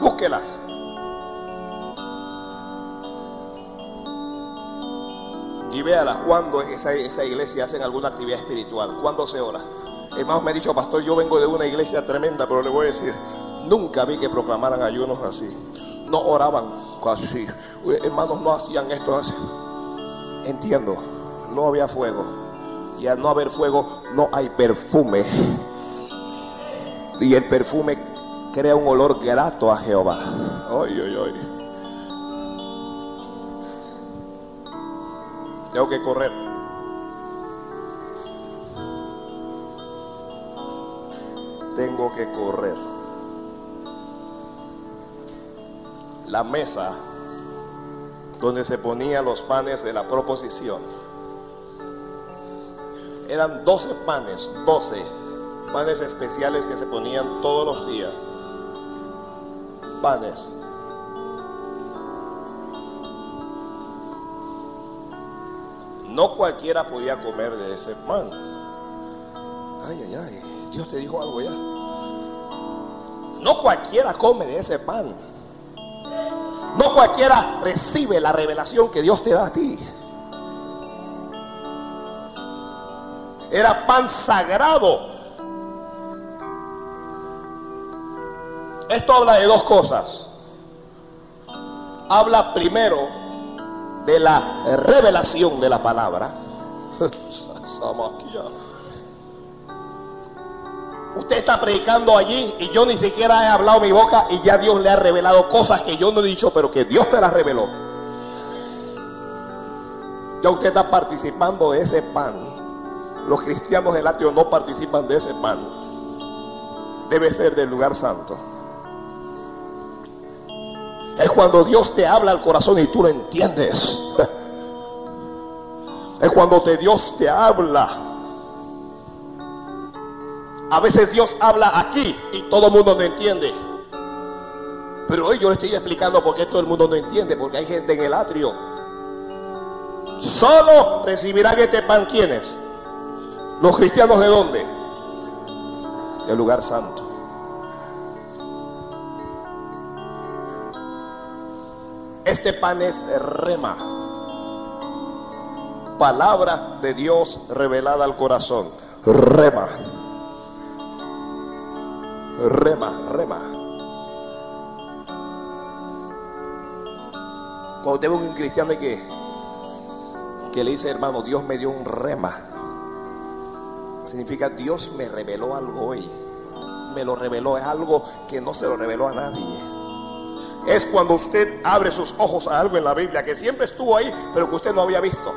Búsquelas. Y véala cuando esa, esa iglesia hacen alguna actividad espiritual, cuando se ora. Hermanos me ha dicho, pastor, yo vengo de una iglesia tremenda, pero le voy a decir, nunca vi que proclamaran ayunos así. No oraban así. Hermanos no hacían esto así. Entiendo, no había fuego. Y al no haber fuego, no hay perfume. Y el perfume crea un olor grato a Jehová. Ay, ay, ay. Tengo que correr. Tengo que correr. La mesa donde se ponían los panes de la proposición. Eran 12 panes, 12 panes especiales que se ponían todos los días. Panes No cualquiera podía comer de ese pan. Ay, ay, ay, Dios te dijo algo ya. No cualquiera come de ese pan. No cualquiera recibe la revelación que Dios te da a ti. Era pan sagrado. Esto habla de dos cosas. Habla primero de la revelación de la palabra. <laughs> Usted está predicando allí y yo ni siquiera he hablado mi boca y ya Dios le ha revelado cosas que yo no he dicho, pero que Dios te las reveló. Ya usted está participando de ese pan. Los cristianos del atrio no participan de ese pan. Debe ser del lugar santo. Es cuando Dios te habla al corazón y tú lo entiendes. Es cuando te, Dios te habla. A veces Dios habla aquí y todo el mundo no entiende. Pero hoy yo le estoy explicando por qué todo el mundo no entiende. Porque hay gente en el atrio. Solo recibirán este pan quienes. Los cristianos de dónde? Del lugar santo. Este pan es rema, palabra de Dios revelada al corazón. Rema, rema, rema. Cuando tengo un cristiano que, que le dice, hermano, Dios me dio un rema, significa Dios me reveló algo hoy. Me lo reveló, es algo que no se lo reveló a nadie es cuando usted abre sus ojos a algo en la Biblia que siempre estuvo ahí, pero que usted no había visto.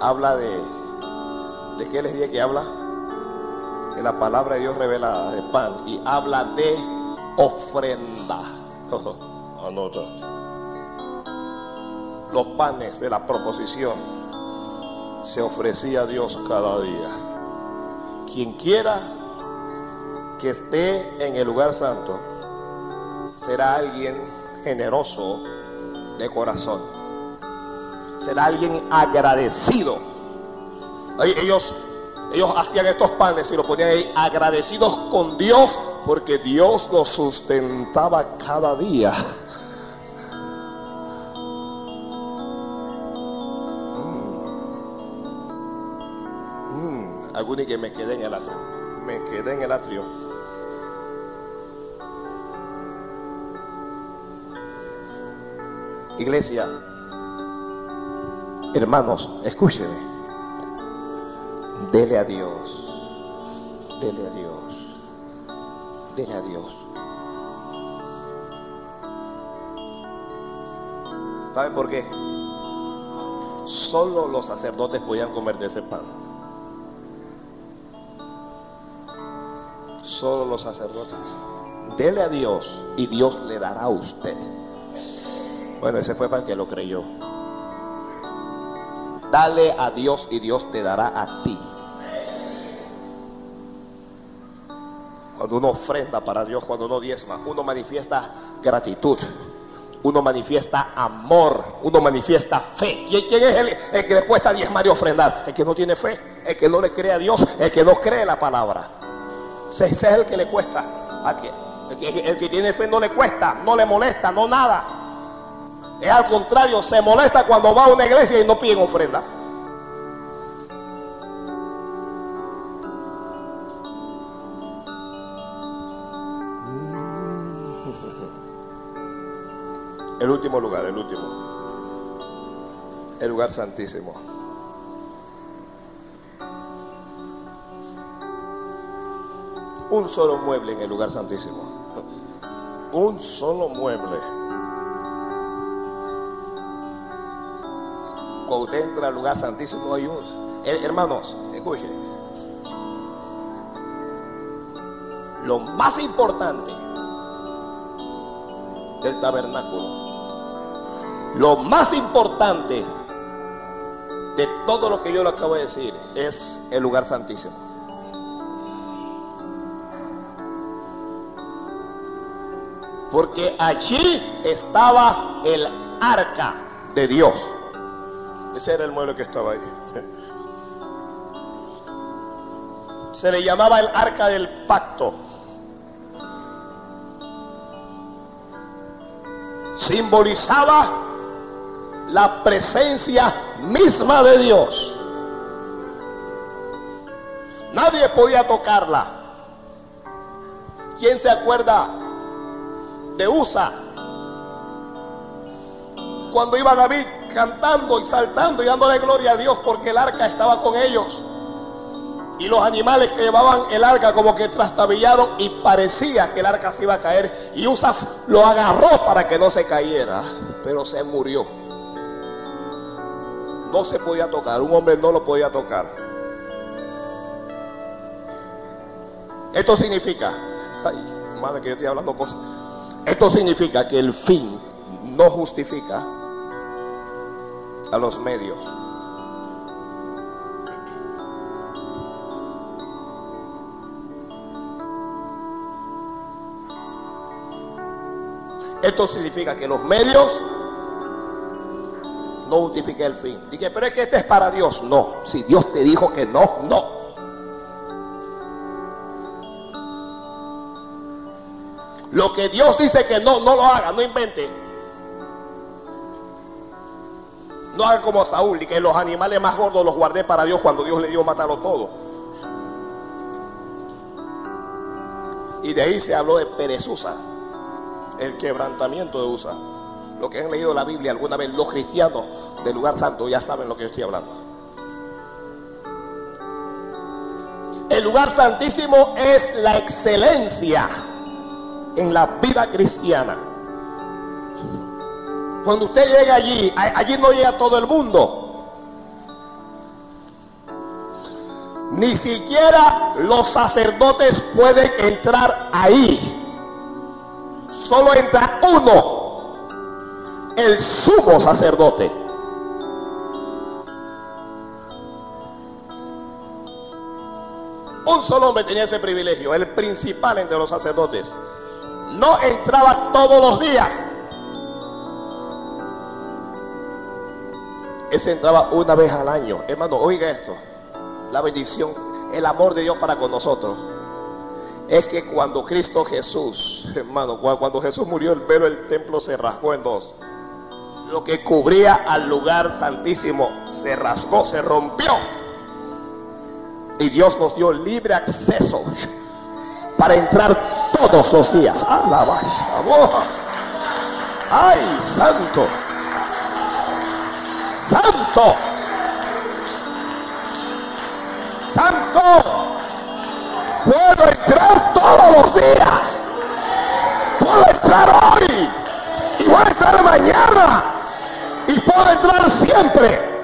Habla de, ¿de qué les dije que habla? De la palabra de Dios revelada, de pan, y habla de ofrenda. <laughs> Anota. Los panes de la proposición se ofrecía a Dios cada día. Quien quiera que esté en el lugar santo será alguien generoso de corazón. Será alguien agradecido. Ellos, ellos hacían estos panes y los ponían ahí agradecidos con Dios porque Dios los sustentaba cada día. Que me quedé en el atrio. Me en el atrio. Iglesia, hermanos, escúcheme. Dele a Dios. Dele a Dios. Dele a Dios. ¿Sabe por qué? Solo los sacerdotes podían comer de ese pan. Solo los sacerdotes. Dele a Dios y Dios le dará a usted. Bueno, ese fue para el que lo creyó. Dale a Dios y Dios te dará a ti. Cuando uno ofrenda para Dios, cuando uno diezma, uno manifiesta gratitud, uno manifiesta amor, uno manifiesta fe. ¿Quién, es el, que le cuesta diezmar y ofrendar? El que no tiene fe, el que no le cree a Dios, el que no cree la palabra. Ese, es el que le cuesta. El que, el que tiene fe no le cuesta, no le molesta, no nada. Es al contrario, se molesta cuando va a una iglesia y no piden ofrenda. El último lugar, el último. El lugar santísimo. Un solo mueble en el lugar santísimo. Un solo mueble. Cuando usted entra al lugar santísimo hay un... Hermanos, escuchen. Lo más importante del tabernáculo lo más importante de todo lo que yo le acabo de decir es el lugar santísimo. Porque allí estaba el arca de Dios. Ese era el mueble que estaba ahí. <laughs> Se le llamaba el arca del pacto. Simbolizaba la presencia misma de Dios. Nadie podía tocarla. ¿Quién se acuerda de Usa? Cuando iba David cantando y saltando y dándole gloria a Dios porque el arca estaba con ellos. Y los animales que llevaban el arca como que trastabillaron y parecía que el arca se iba a caer. Y Usa lo agarró para que no se cayera, pero se murió no se podía tocar, un hombre no lo podía tocar. Esto significa, ay, madre que yo estoy hablando cosas. Esto significa que el fin no justifica a los medios. Esto significa que los medios no justifique el fin. Dije, pero es que este es para Dios. No, si Dios te dijo que no, no. Lo que Dios dice que no, no lo haga, no invente. No haga como Saúl y que los animales más gordos los guardé para Dios cuando Dios le dio matarlo todo. Y de ahí se habló de perezusa, el quebrantamiento de Usa. Lo que han leído la Biblia alguna vez, los cristianos del lugar santo, ya saben lo que yo estoy hablando. El lugar santísimo es la excelencia en la vida cristiana. Cuando usted llega allí, allí no llega todo el mundo. Ni siquiera los sacerdotes pueden entrar ahí. Solo entra uno el sumo sacerdote. Un solo hombre tenía ese privilegio, el principal entre los sacerdotes. No entraba todos los días. Ese entraba una vez al año. Hermano, oiga esto. La bendición, el amor de Dios para con nosotros. Es que cuando Cristo Jesús, hermano, cuando Jesús murió, el velo del templo se rasgó en dos lo que cubría al lugar santísimo se rasgó, se rompió. Y Dios nos dio libre acceso para entrar todos los días. Alaba, ¡Ay, santo! ¡Santo! ¡Santo! Puedo entrar todos los días. Puedo entrar hoy. Y voy a entrar mañana. Y puedo entrar siempre.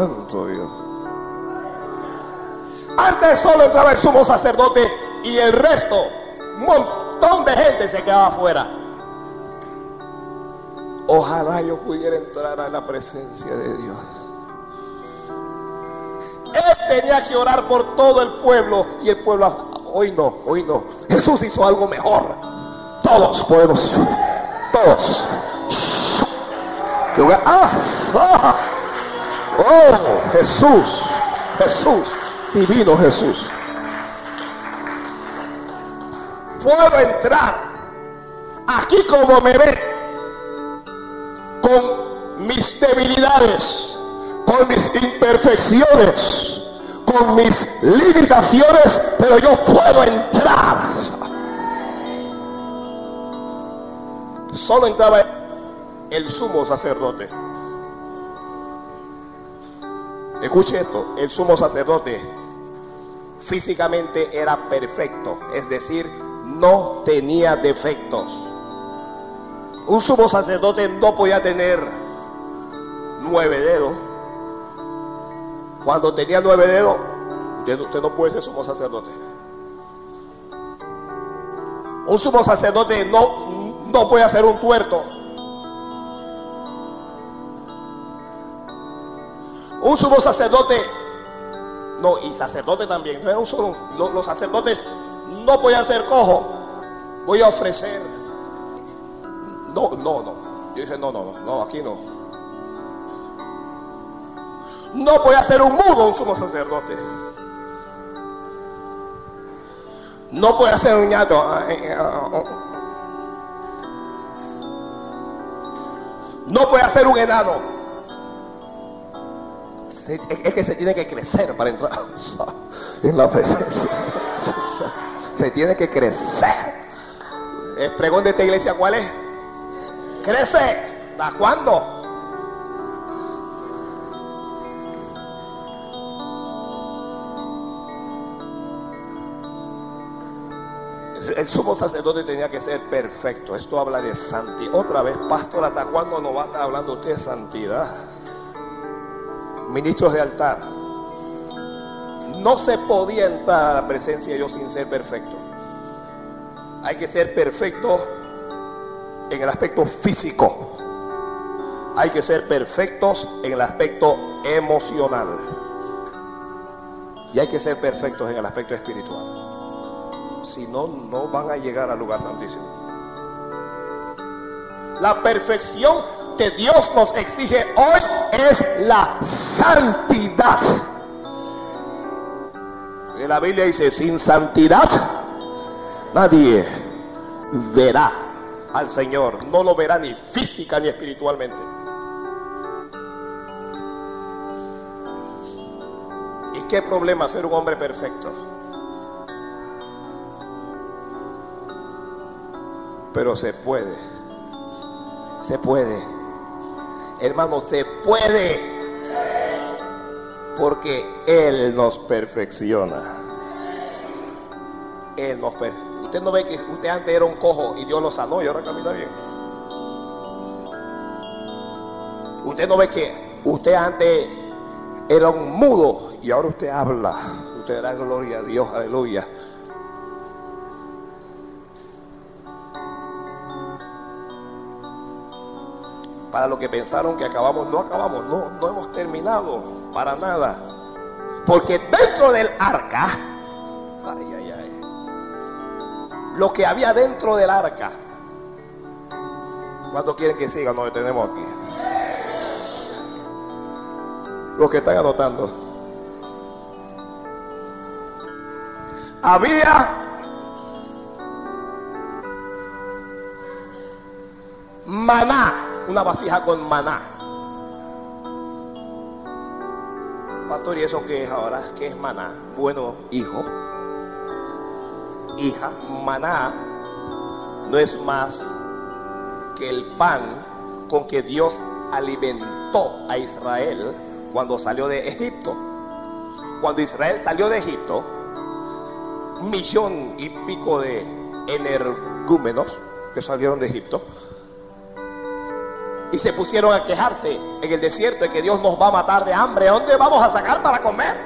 Santo Dios. Antes solo entraba el sumo sacerdote y el resto, un montón de gente se quedaba afuera. Ojalá yo pudiera entrar a la presencia de Dios. Él tenía que orar por todo el pueblo y el pueblo, hoy no, hoy no. Jesús hizo algo mejor. Todos podemos, todos. Ah, ah. Oh, Jesús, Jesús, divino Jesús. Puedo entrar aquí como me ve, con mis debilidades, con mis imperfecciones, con mis limitaciones, pero yo puedo entrar. Solo entraba el sumo sacerdote. Escuche esto, el sumo sacerdote físicamente era perfecto, es decir, no tenía defectos. Un sumo sacerdote no podía tener nueve dedos. Cuando tenía nueve dedos, usted, no puede ser sumo sacerdote. Un sumo sacerdote no, no puede hacer un tuerto. Un sumo sacerdote, no, y sacerdote también, no era un solo, los, sacerdotes no podían ser cojo. Voy a ofrecer. No, no, no. Yo dije, no, no, no, no, aquí no. No voy a ser un mudo un sumo sacerdote. No puede ser un ñato. No puede ser un enano es que se tiene que crecer para entrar en la presencia. Se tiene que crecer. El pregón de esta iglesia, ¿cuál es? Crece. ¿Hasta cuándo? el sumo sacerdote tenía que ser perfecto. Esto habla de santidad. Otra vez, pastor, ¿hasta cuándo no va a estar hablando usted de santidad? Ministros de altar, no se podía entrar a la presencia de Dios sin ser perfecto. Hay que ser perfecto en el aspecto físico. Hay que ser perfectos en el aspecto emocional. Y hay que ser perfectos en el aspecto espiritual. Si no, no van a llegar al lugar santísimo. La perfección que Dios nos exige hoy es la santidad. Y la Biblia dice, sin santidad nadie verá al Señor. No lo verá ni física ni espiritualmente. ¿Y qué problema ser un hombre perfecto? Pero se puede. Se puede. Hermano, se puede. Porque Él nos perfecciona. Él nos perfecciona. Usted no ve que usted antes era un cojo y Dios lo sanó y ahora camina bien. Usted no ve que usted antes era un mudo y ahora usted habla. Usted da gloria a Dios, aleluya. Para lo que pensaron que acabamos, no acabamos, no, no hemos terminado para nada. Porque dentro del arca, ay, ay, ay, lo que había dentro del arca, ¿cuántos quieren que siga? Nos detenemos aquí. Los que están anotando. Había maná, una vasija con maná. Pastor, ¿y eso qué es ahora? ¿Qué es maná? Bueno, hijo, hija, maná no es más que el pan con que Dios alimentó a Israel cuando salió de Egipto. Cuando Israel salió de Egipto, millón y pico de energúmenos que salieron de Egipto y se pusieron a quejarse en el desierto de que Dios nos va a matar de hambre. ¿Dónde vamos a sacar para comer?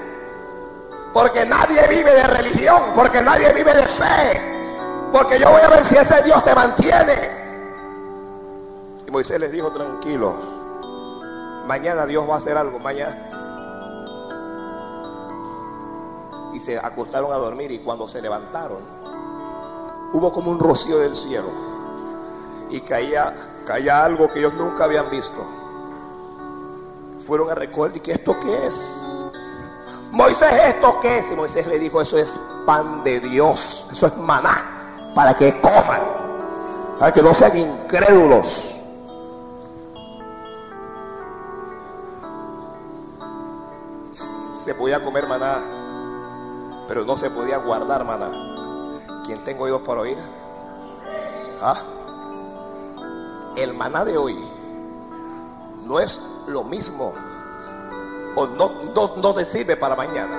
Porque nadie vive de religión, porque nadie vive de fe, porque yo voy a ver si ese Dios te mantiene. Y Moisés les dijo, tranquilos, mañana Dios va a hacer algo, mañana. Y se acostaron a dormir y cuando se levantaron, hubo como un rocío del cielo y caía, caía algo que ellos nunca habían visto. Fueron a recordar, ¿y qué esto qué es? Moisés, ¿esto qué es? Y Moisés le dijo, eso es pan de Dios, eso es maná, para que coman, para que no sean incrédulos. Se podía comer maná, pero no se podía guardar maná. ¿Quién tengo oídos para oír? ¿Ah? El maná de hoy no es lo mismo o no, no, no te sirve para mañana.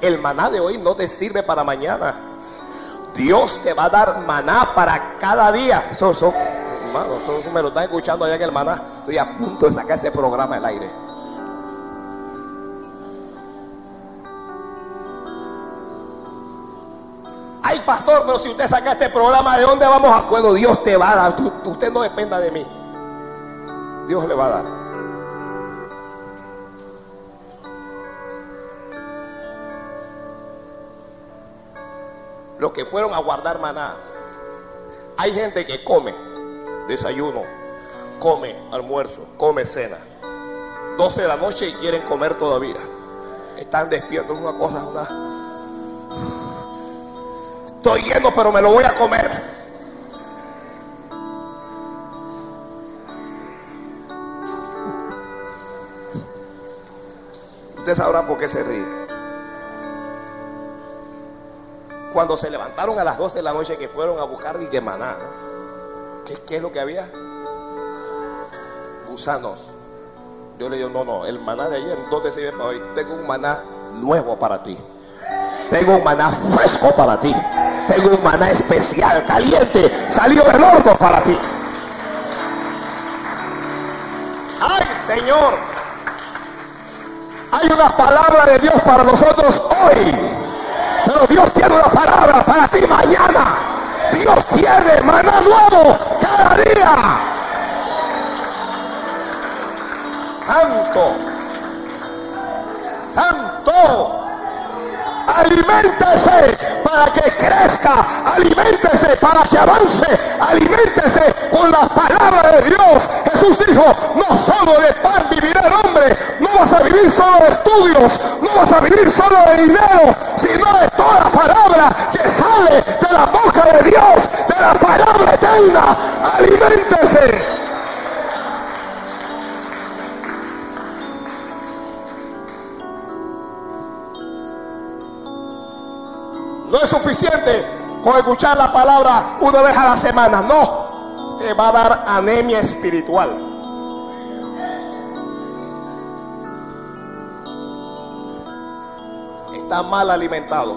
El maná de hoy no te sirve para mañana. Dios te va a dar maná para cada día. Eso, eso, hermano, eso me lo están escuchando allá en el maná. Estoy a punto de sacar ese programa del aire. Ay, pastor, pero si usted saca este programa, ¿de dónde vamos a? Bueno, Dios te va a dar. Usted no dependa de mí. Dios le va a dar. Los que fueron a guardar maná. Hay gente que come desayuno, come almuerzo, come cena. 12 de la noche y quieren comer todavía. Están despiertos, una cosa, una. Estoy lleno, pero me lo voy a comer. Usted sabrá por qué se ríe. Cuando se levantaron a las 12 de la noche que fueron a buscar que maná, ¿qué, qué es lo que había? Gusanos. Yo le digo, no, no, el maná de ayer no te sirve para hoy. Tengo un maná nuevo para ti. Tengo un maná fresco para ti. Tengo un maná especial, caliente, salido del horno para ti. ¡Ay, Señor! Hay una palabra de Dios para nosotros hoy. Pero Dios tiene una palabra para ti mañana. Dios tiene maná nuevo cada día. Santo. Santo. Aliméntese para que crezca, aliméntese para que avance, aliméntese con la palabra de Dios. Jesús dijo, no solo de pan vivirá el hombre, no vas a vivir solo de estudios, no vas a vivir solo de dinero, sino de toda palabra que sale de la boca de Dios, de la palabra eterna. Con escuchar la palabra una vez a la semana. No, te va a dar anemia espiritual. Está mal alimentado.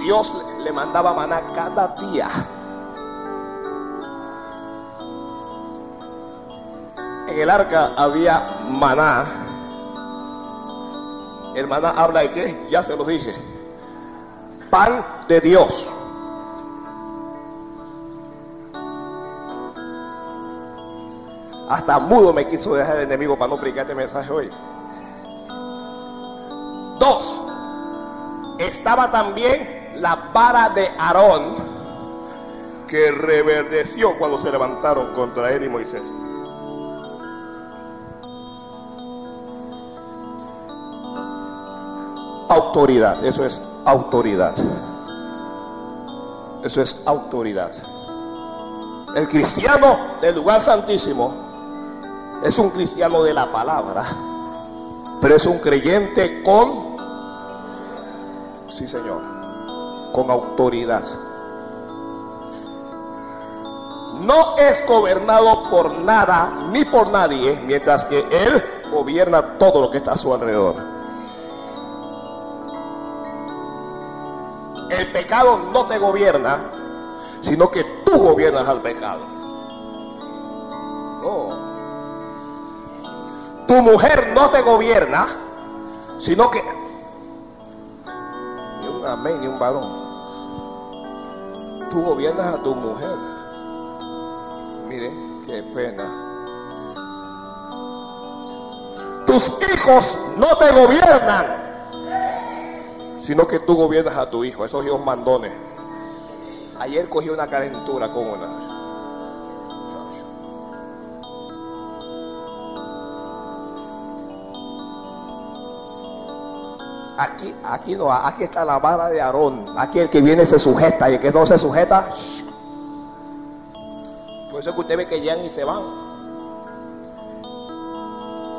Dios le mandaba maná cada día. En el arca había maná. El maná habla de qué? Ya se lo dije de Dios. Hasta mudo me quiso dejar el enemigo para no predicar este mensaje hoy. Dos, estaba también la vara de Aarón que reverdeció cuando se levantaron contra él y Moisés. Autoridad, eso es autoridad. Eso es autoridad. El cristiano del lugar santísimo es un cristiano de la palabra, pero es un creyente con, sí señor, con autoridad. No es gobernado por nada ni por nadie, mientras que Él gobierna todo lo que está a su alrededor. El pecado no te gobierna, sino que tú gobiernas al pecado. Tu mujer no te gobierna, sino que... Ni un amén, ni un varón. Tú gobiernas a tu mujer. Mire, qué pena. Tus hijos no te gobiernan, sino que tú gobiernas a tu hijo, esos hijos mandones. Ayer cogí una calentura con una. Aquí, aquí no, aquí está la vara de Aarón. Aquí el que viene se sujeta y el que no se sujeta. Por eso es que usted ve que llegan y se van.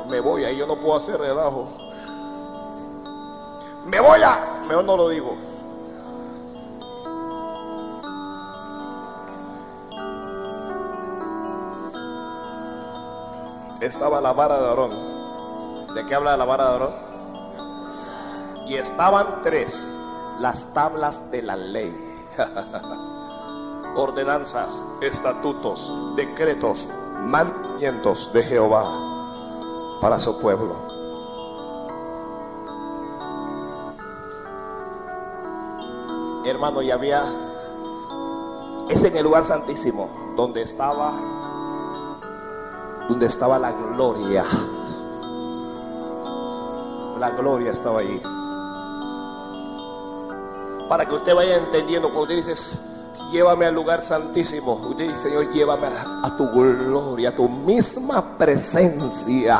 Me voy, ahí yo no puedo hacer relajo. Me voy a. Mejor no lo digo. Estaba la vara de Aarón. ¿De qué habla la vara de Aarón? Y estaban tres, las tablas de la ley. <laughs> Ordenanzas, estatutos, decretos, mandamientos de Jehová para su pueblo. Hermano, y había, es en el lugar santísimo, donde estaba, donde estaba la gloria. La gloria estaba allí para que usted vaya entendiendo. Cuando usted dice, llévame al lugar santísimo, usted dice, Señor, llévame a, tu gloria, a tu misma presencia.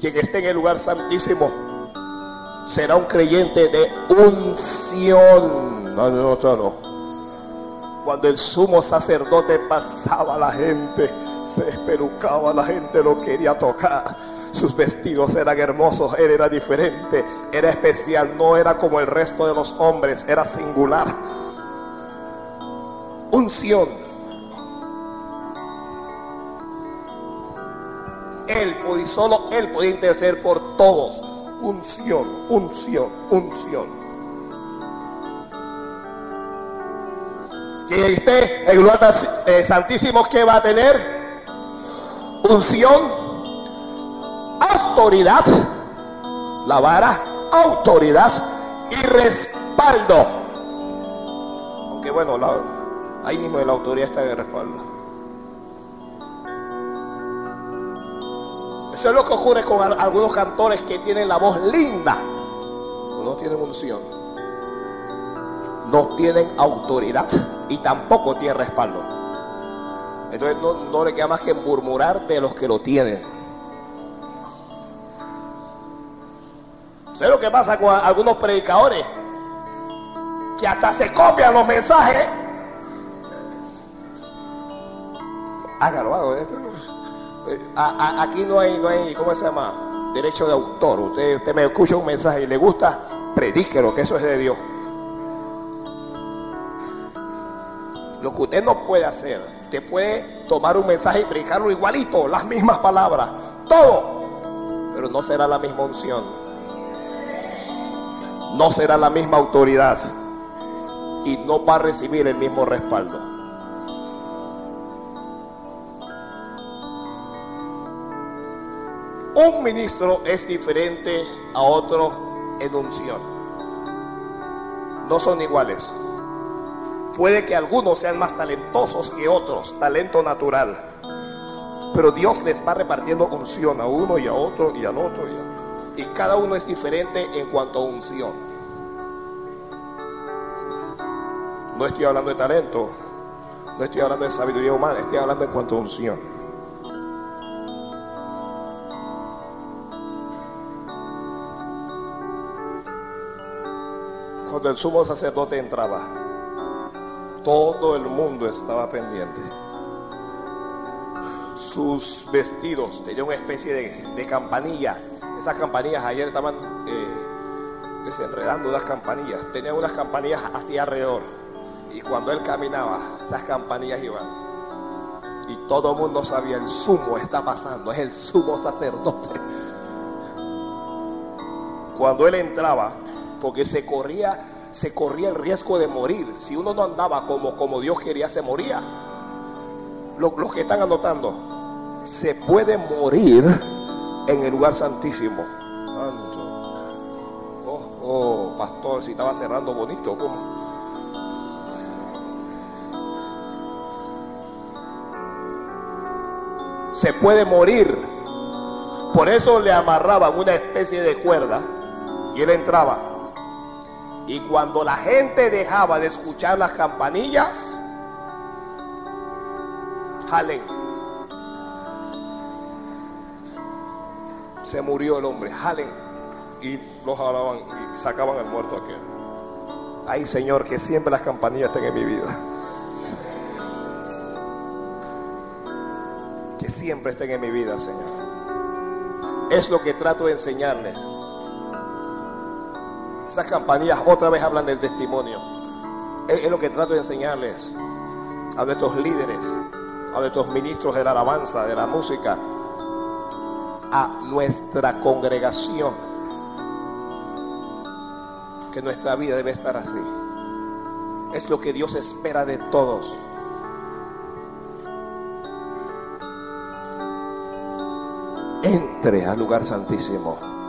Quien esté en el lugar santísimo será un creyente de unción. Cuando el sumo sacerdote pasaba, la gente se espelucaba, la gente lo quería tocar sus vestidos eran hermosos, él era diferente, era especial, no era como el resto de los hombres, era singular. Unción. Él y solo él podía interceder por todos. Unción, unción, unción. Que esté el lugar eh, santísimo que va a tener unción autoridad, la vara, autoridad y respaldo. Aunque bueno, ahí mismo en la autoridad está de respaldo. Eso es lo que ocurre con algunos cantores que tienen la voz linda, no tienen unción, no tienen autoridad y tampoco tienen respaldo. Entonces no, no le queda más que murmurar de los que lo tienen. ¿Sabes lo que pasa con algunos predicadores? Que hasta se copian los mensajes. Hágalo, hágalo. Eh, aquí no hay, no hay, ¿cómo se llama? Derecho de autor. Usted, usted me escucha un mensaje y le gusta, predíquelo, que eso es de Dios. Lo que usted no puede hacer, usted puede tomar un mensaje y predicarlo igualito, las mismas palabras, todo, pero no será la misma unción no será la misma autoridad y no va a recibir el mismo respaldo. Un ministro es diferente a otro en unción. No son iguales. Puede que algunos sean más talentosos que otros, talento natural. Pero Dios les va repartiendo unción a uno y a otro y al otro y a otro. Y cada uno es diferente en cuanto a unción. No estoy hablando de talento, no estoy hablando de sabiduría humana, estoy hablando en cuanto a unción. Cuando el sumo sacerdote entraba, Todo el mundo estaba pendiente. Sus vestidos tenían una especie de, campanillas. Esas campanillas ayer estaban eh, desenredando unas campanillas. Tenían unas campanillas así alrededor. Y cuando él caminaba, esas campanillas iban. Y todo el mundo sabía, el sumo está pasando, es el sumo sacerdote. Cuando él entraba, porque se corría, se corría el riesgo de morir. Si uno no andaba como, como Dios quería, se moría. Los, que están anotando, se puede morir en el lugar santísimo. Oh, oh, pastor, si estaba cerrando bonito, ¿cómo? se puede morir. Por eso le amarraban una especie de cuerda y él entraba. Y cuando la gente dejaba de escuchar las campanillas, jalen. Se murió el hombre, jalen. Y lo jalaban y sacaban el muerto aquel. Ay Señor, que siempre las campanillas estén en mi vida. Que siempre estén en mi vida, Señor. Es lo que trato de enseñarles. Esas campanillas otra vez hablan del testimonio. Es, lo que trato de enseñarles a nuestros líderes, a nuestros ministros de la alabanza, de la música, a nuestra congregación, que nuestra vida debe estar así. Es lo que Dios espera de todos. Entre al lugar santísimo.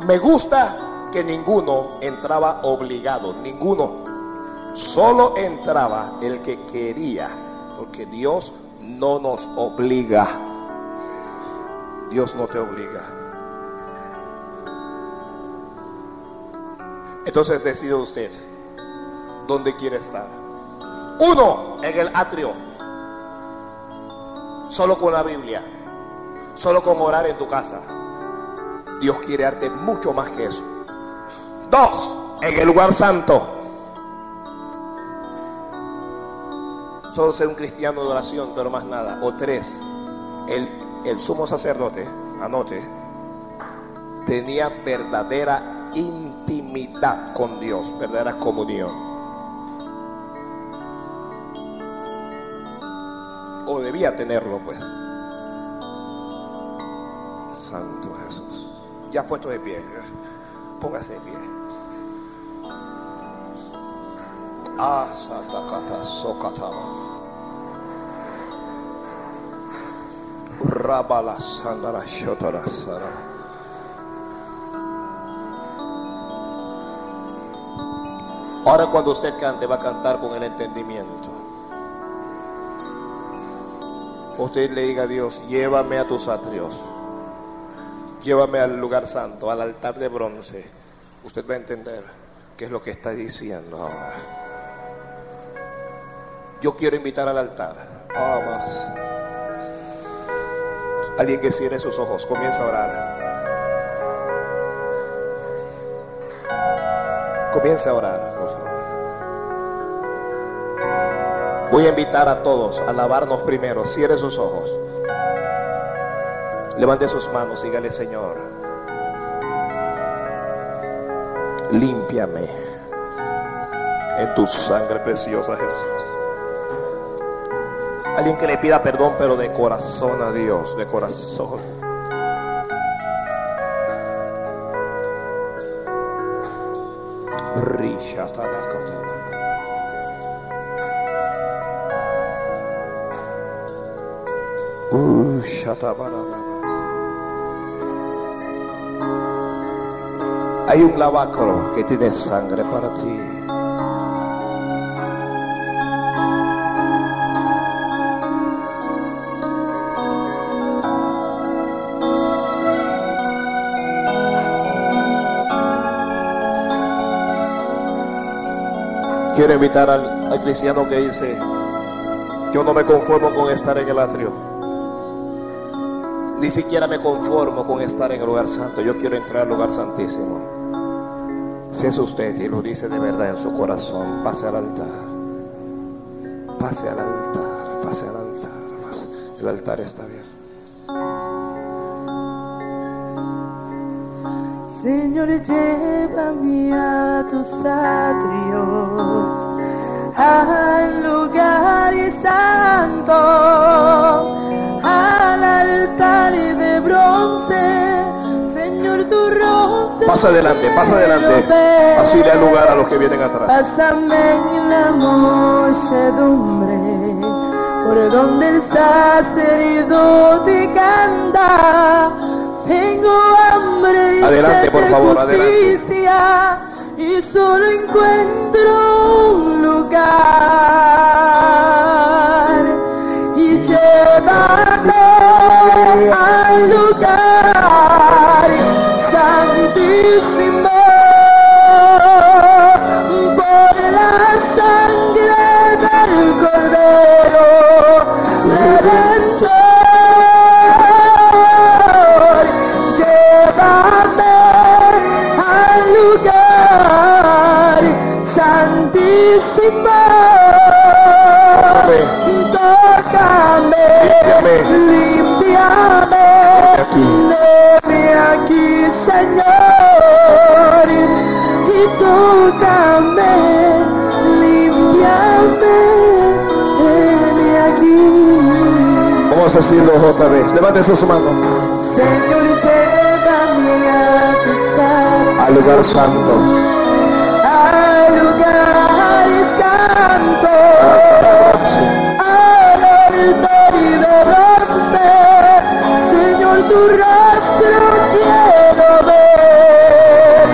Me gusta que ninguno entraba obligado, ninguno. Solo entraba el que quería, porque Dios no nos obliga. Dios no te obliga. Entonces decide usted dónde quiere estar. Uno, en el atrio. Solo con la Biblia. Solo con orar en tu casa Dios quiere darte mucho más que eso. Dos, en el lugar santo. Solo ser un cristiano de oración, pero más nada. O tres, el, el sumo sacerdote, anote, tenía verdadera intimidad con Dios, verdadera comunión. O debía tenerlo, pues. Santo. Ya puesto de pie. Póngase de pie. Asatakata sokataba. Rabala sandara shotara sara. Ahora cuando usted cante va a cantar con el entendimiento. Usted le diga a Dios, llévame a tus atrios llévame al lugar santo, al altar de bronce. Usted va a entender qué es lo que está diciendo ahora. Yo quiero invitar al altar. Ah, más. Alguien que cierre sus ojos, comienza a orar. Comienza a orar, por favor. Voy a invitar a todos a lavarnos primero. Cierre sus ojos. Levante sus manos, dígale Señor, límpiame en tu sangre preciosa Jesús. Alguien que le pida perdón, pero de corazón a Dios, de corazón. Uh, Hay un lavacro que tiene sangre para ti. Quiero invitar al, al cristiano que dice, yo no me conformo con estar en el atrio. Ni siquiera me conformo con estar en el lugar santo. Yo quiero entrar al lugar santísimo. Si es usted y lo dice de verdad en su corazón, pase al altar. Pase al altar, pase al altar. El altar está bien. Señor, llévame a tus atrios, al lugar santo, al altar de bronce. Señor, tu rostro. Pasa adelante, pasa adelante. Así le lugar a los que vienen atrás. Pásame en la muchedumbre, por donde el sacerdote canta. Tengo hambre y Adelante, por adelante. justicia y solo encuentro un lugar y llévame al lugar santísimo tócame Límpiame. Léeme aquí Señor y tócame límpiame Léeme aquí Vamos a decirlo otra vez. Levanten sus manos. Señor, llévame a tu santo, Al lugar santo. al lugar santo, al altar de bronce. Señor, tu rostro quiero ver.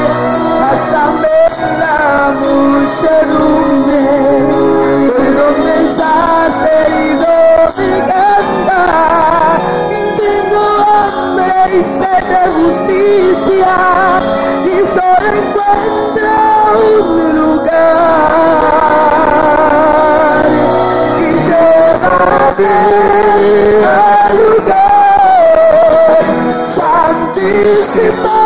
Pásame la muchedumbre, por donde estás herido mi canta. Tengo hambre y sed de justicia y solo encuentro un lugar y llévame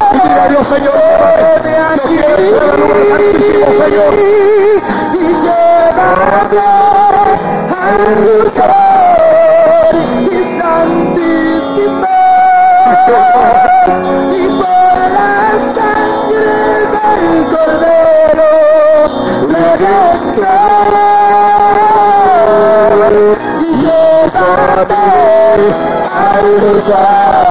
Dios, Señor, santísimo, Señor. y llévame al lugar y santísimo y por la sangre del cordero redentor y llévame al lugar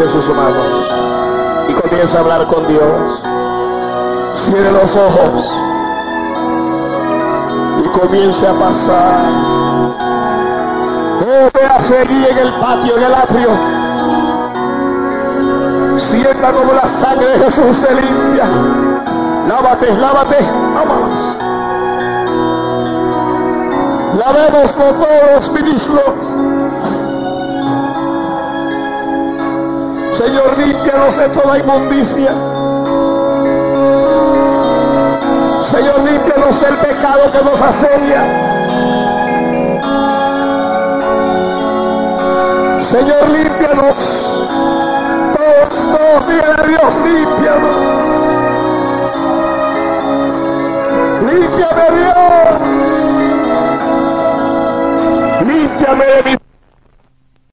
Levante sus manos y comienza a hablar con Dios. Cierre los ojos y comience a pasar. Oh, véase allí en el patio, en el atrio. Sienta como la sangre de Jesús se limpia. Lávate, lávate, vámonos. Lavemos con todos ministros. Señor, límpianos de toda inmundicia. Señor, límpianos del pecado que nos asedia. Señor, límpianos. Todos, todos, dígale a Dios, límpianos. Límpiame Dios. Límpiame de mis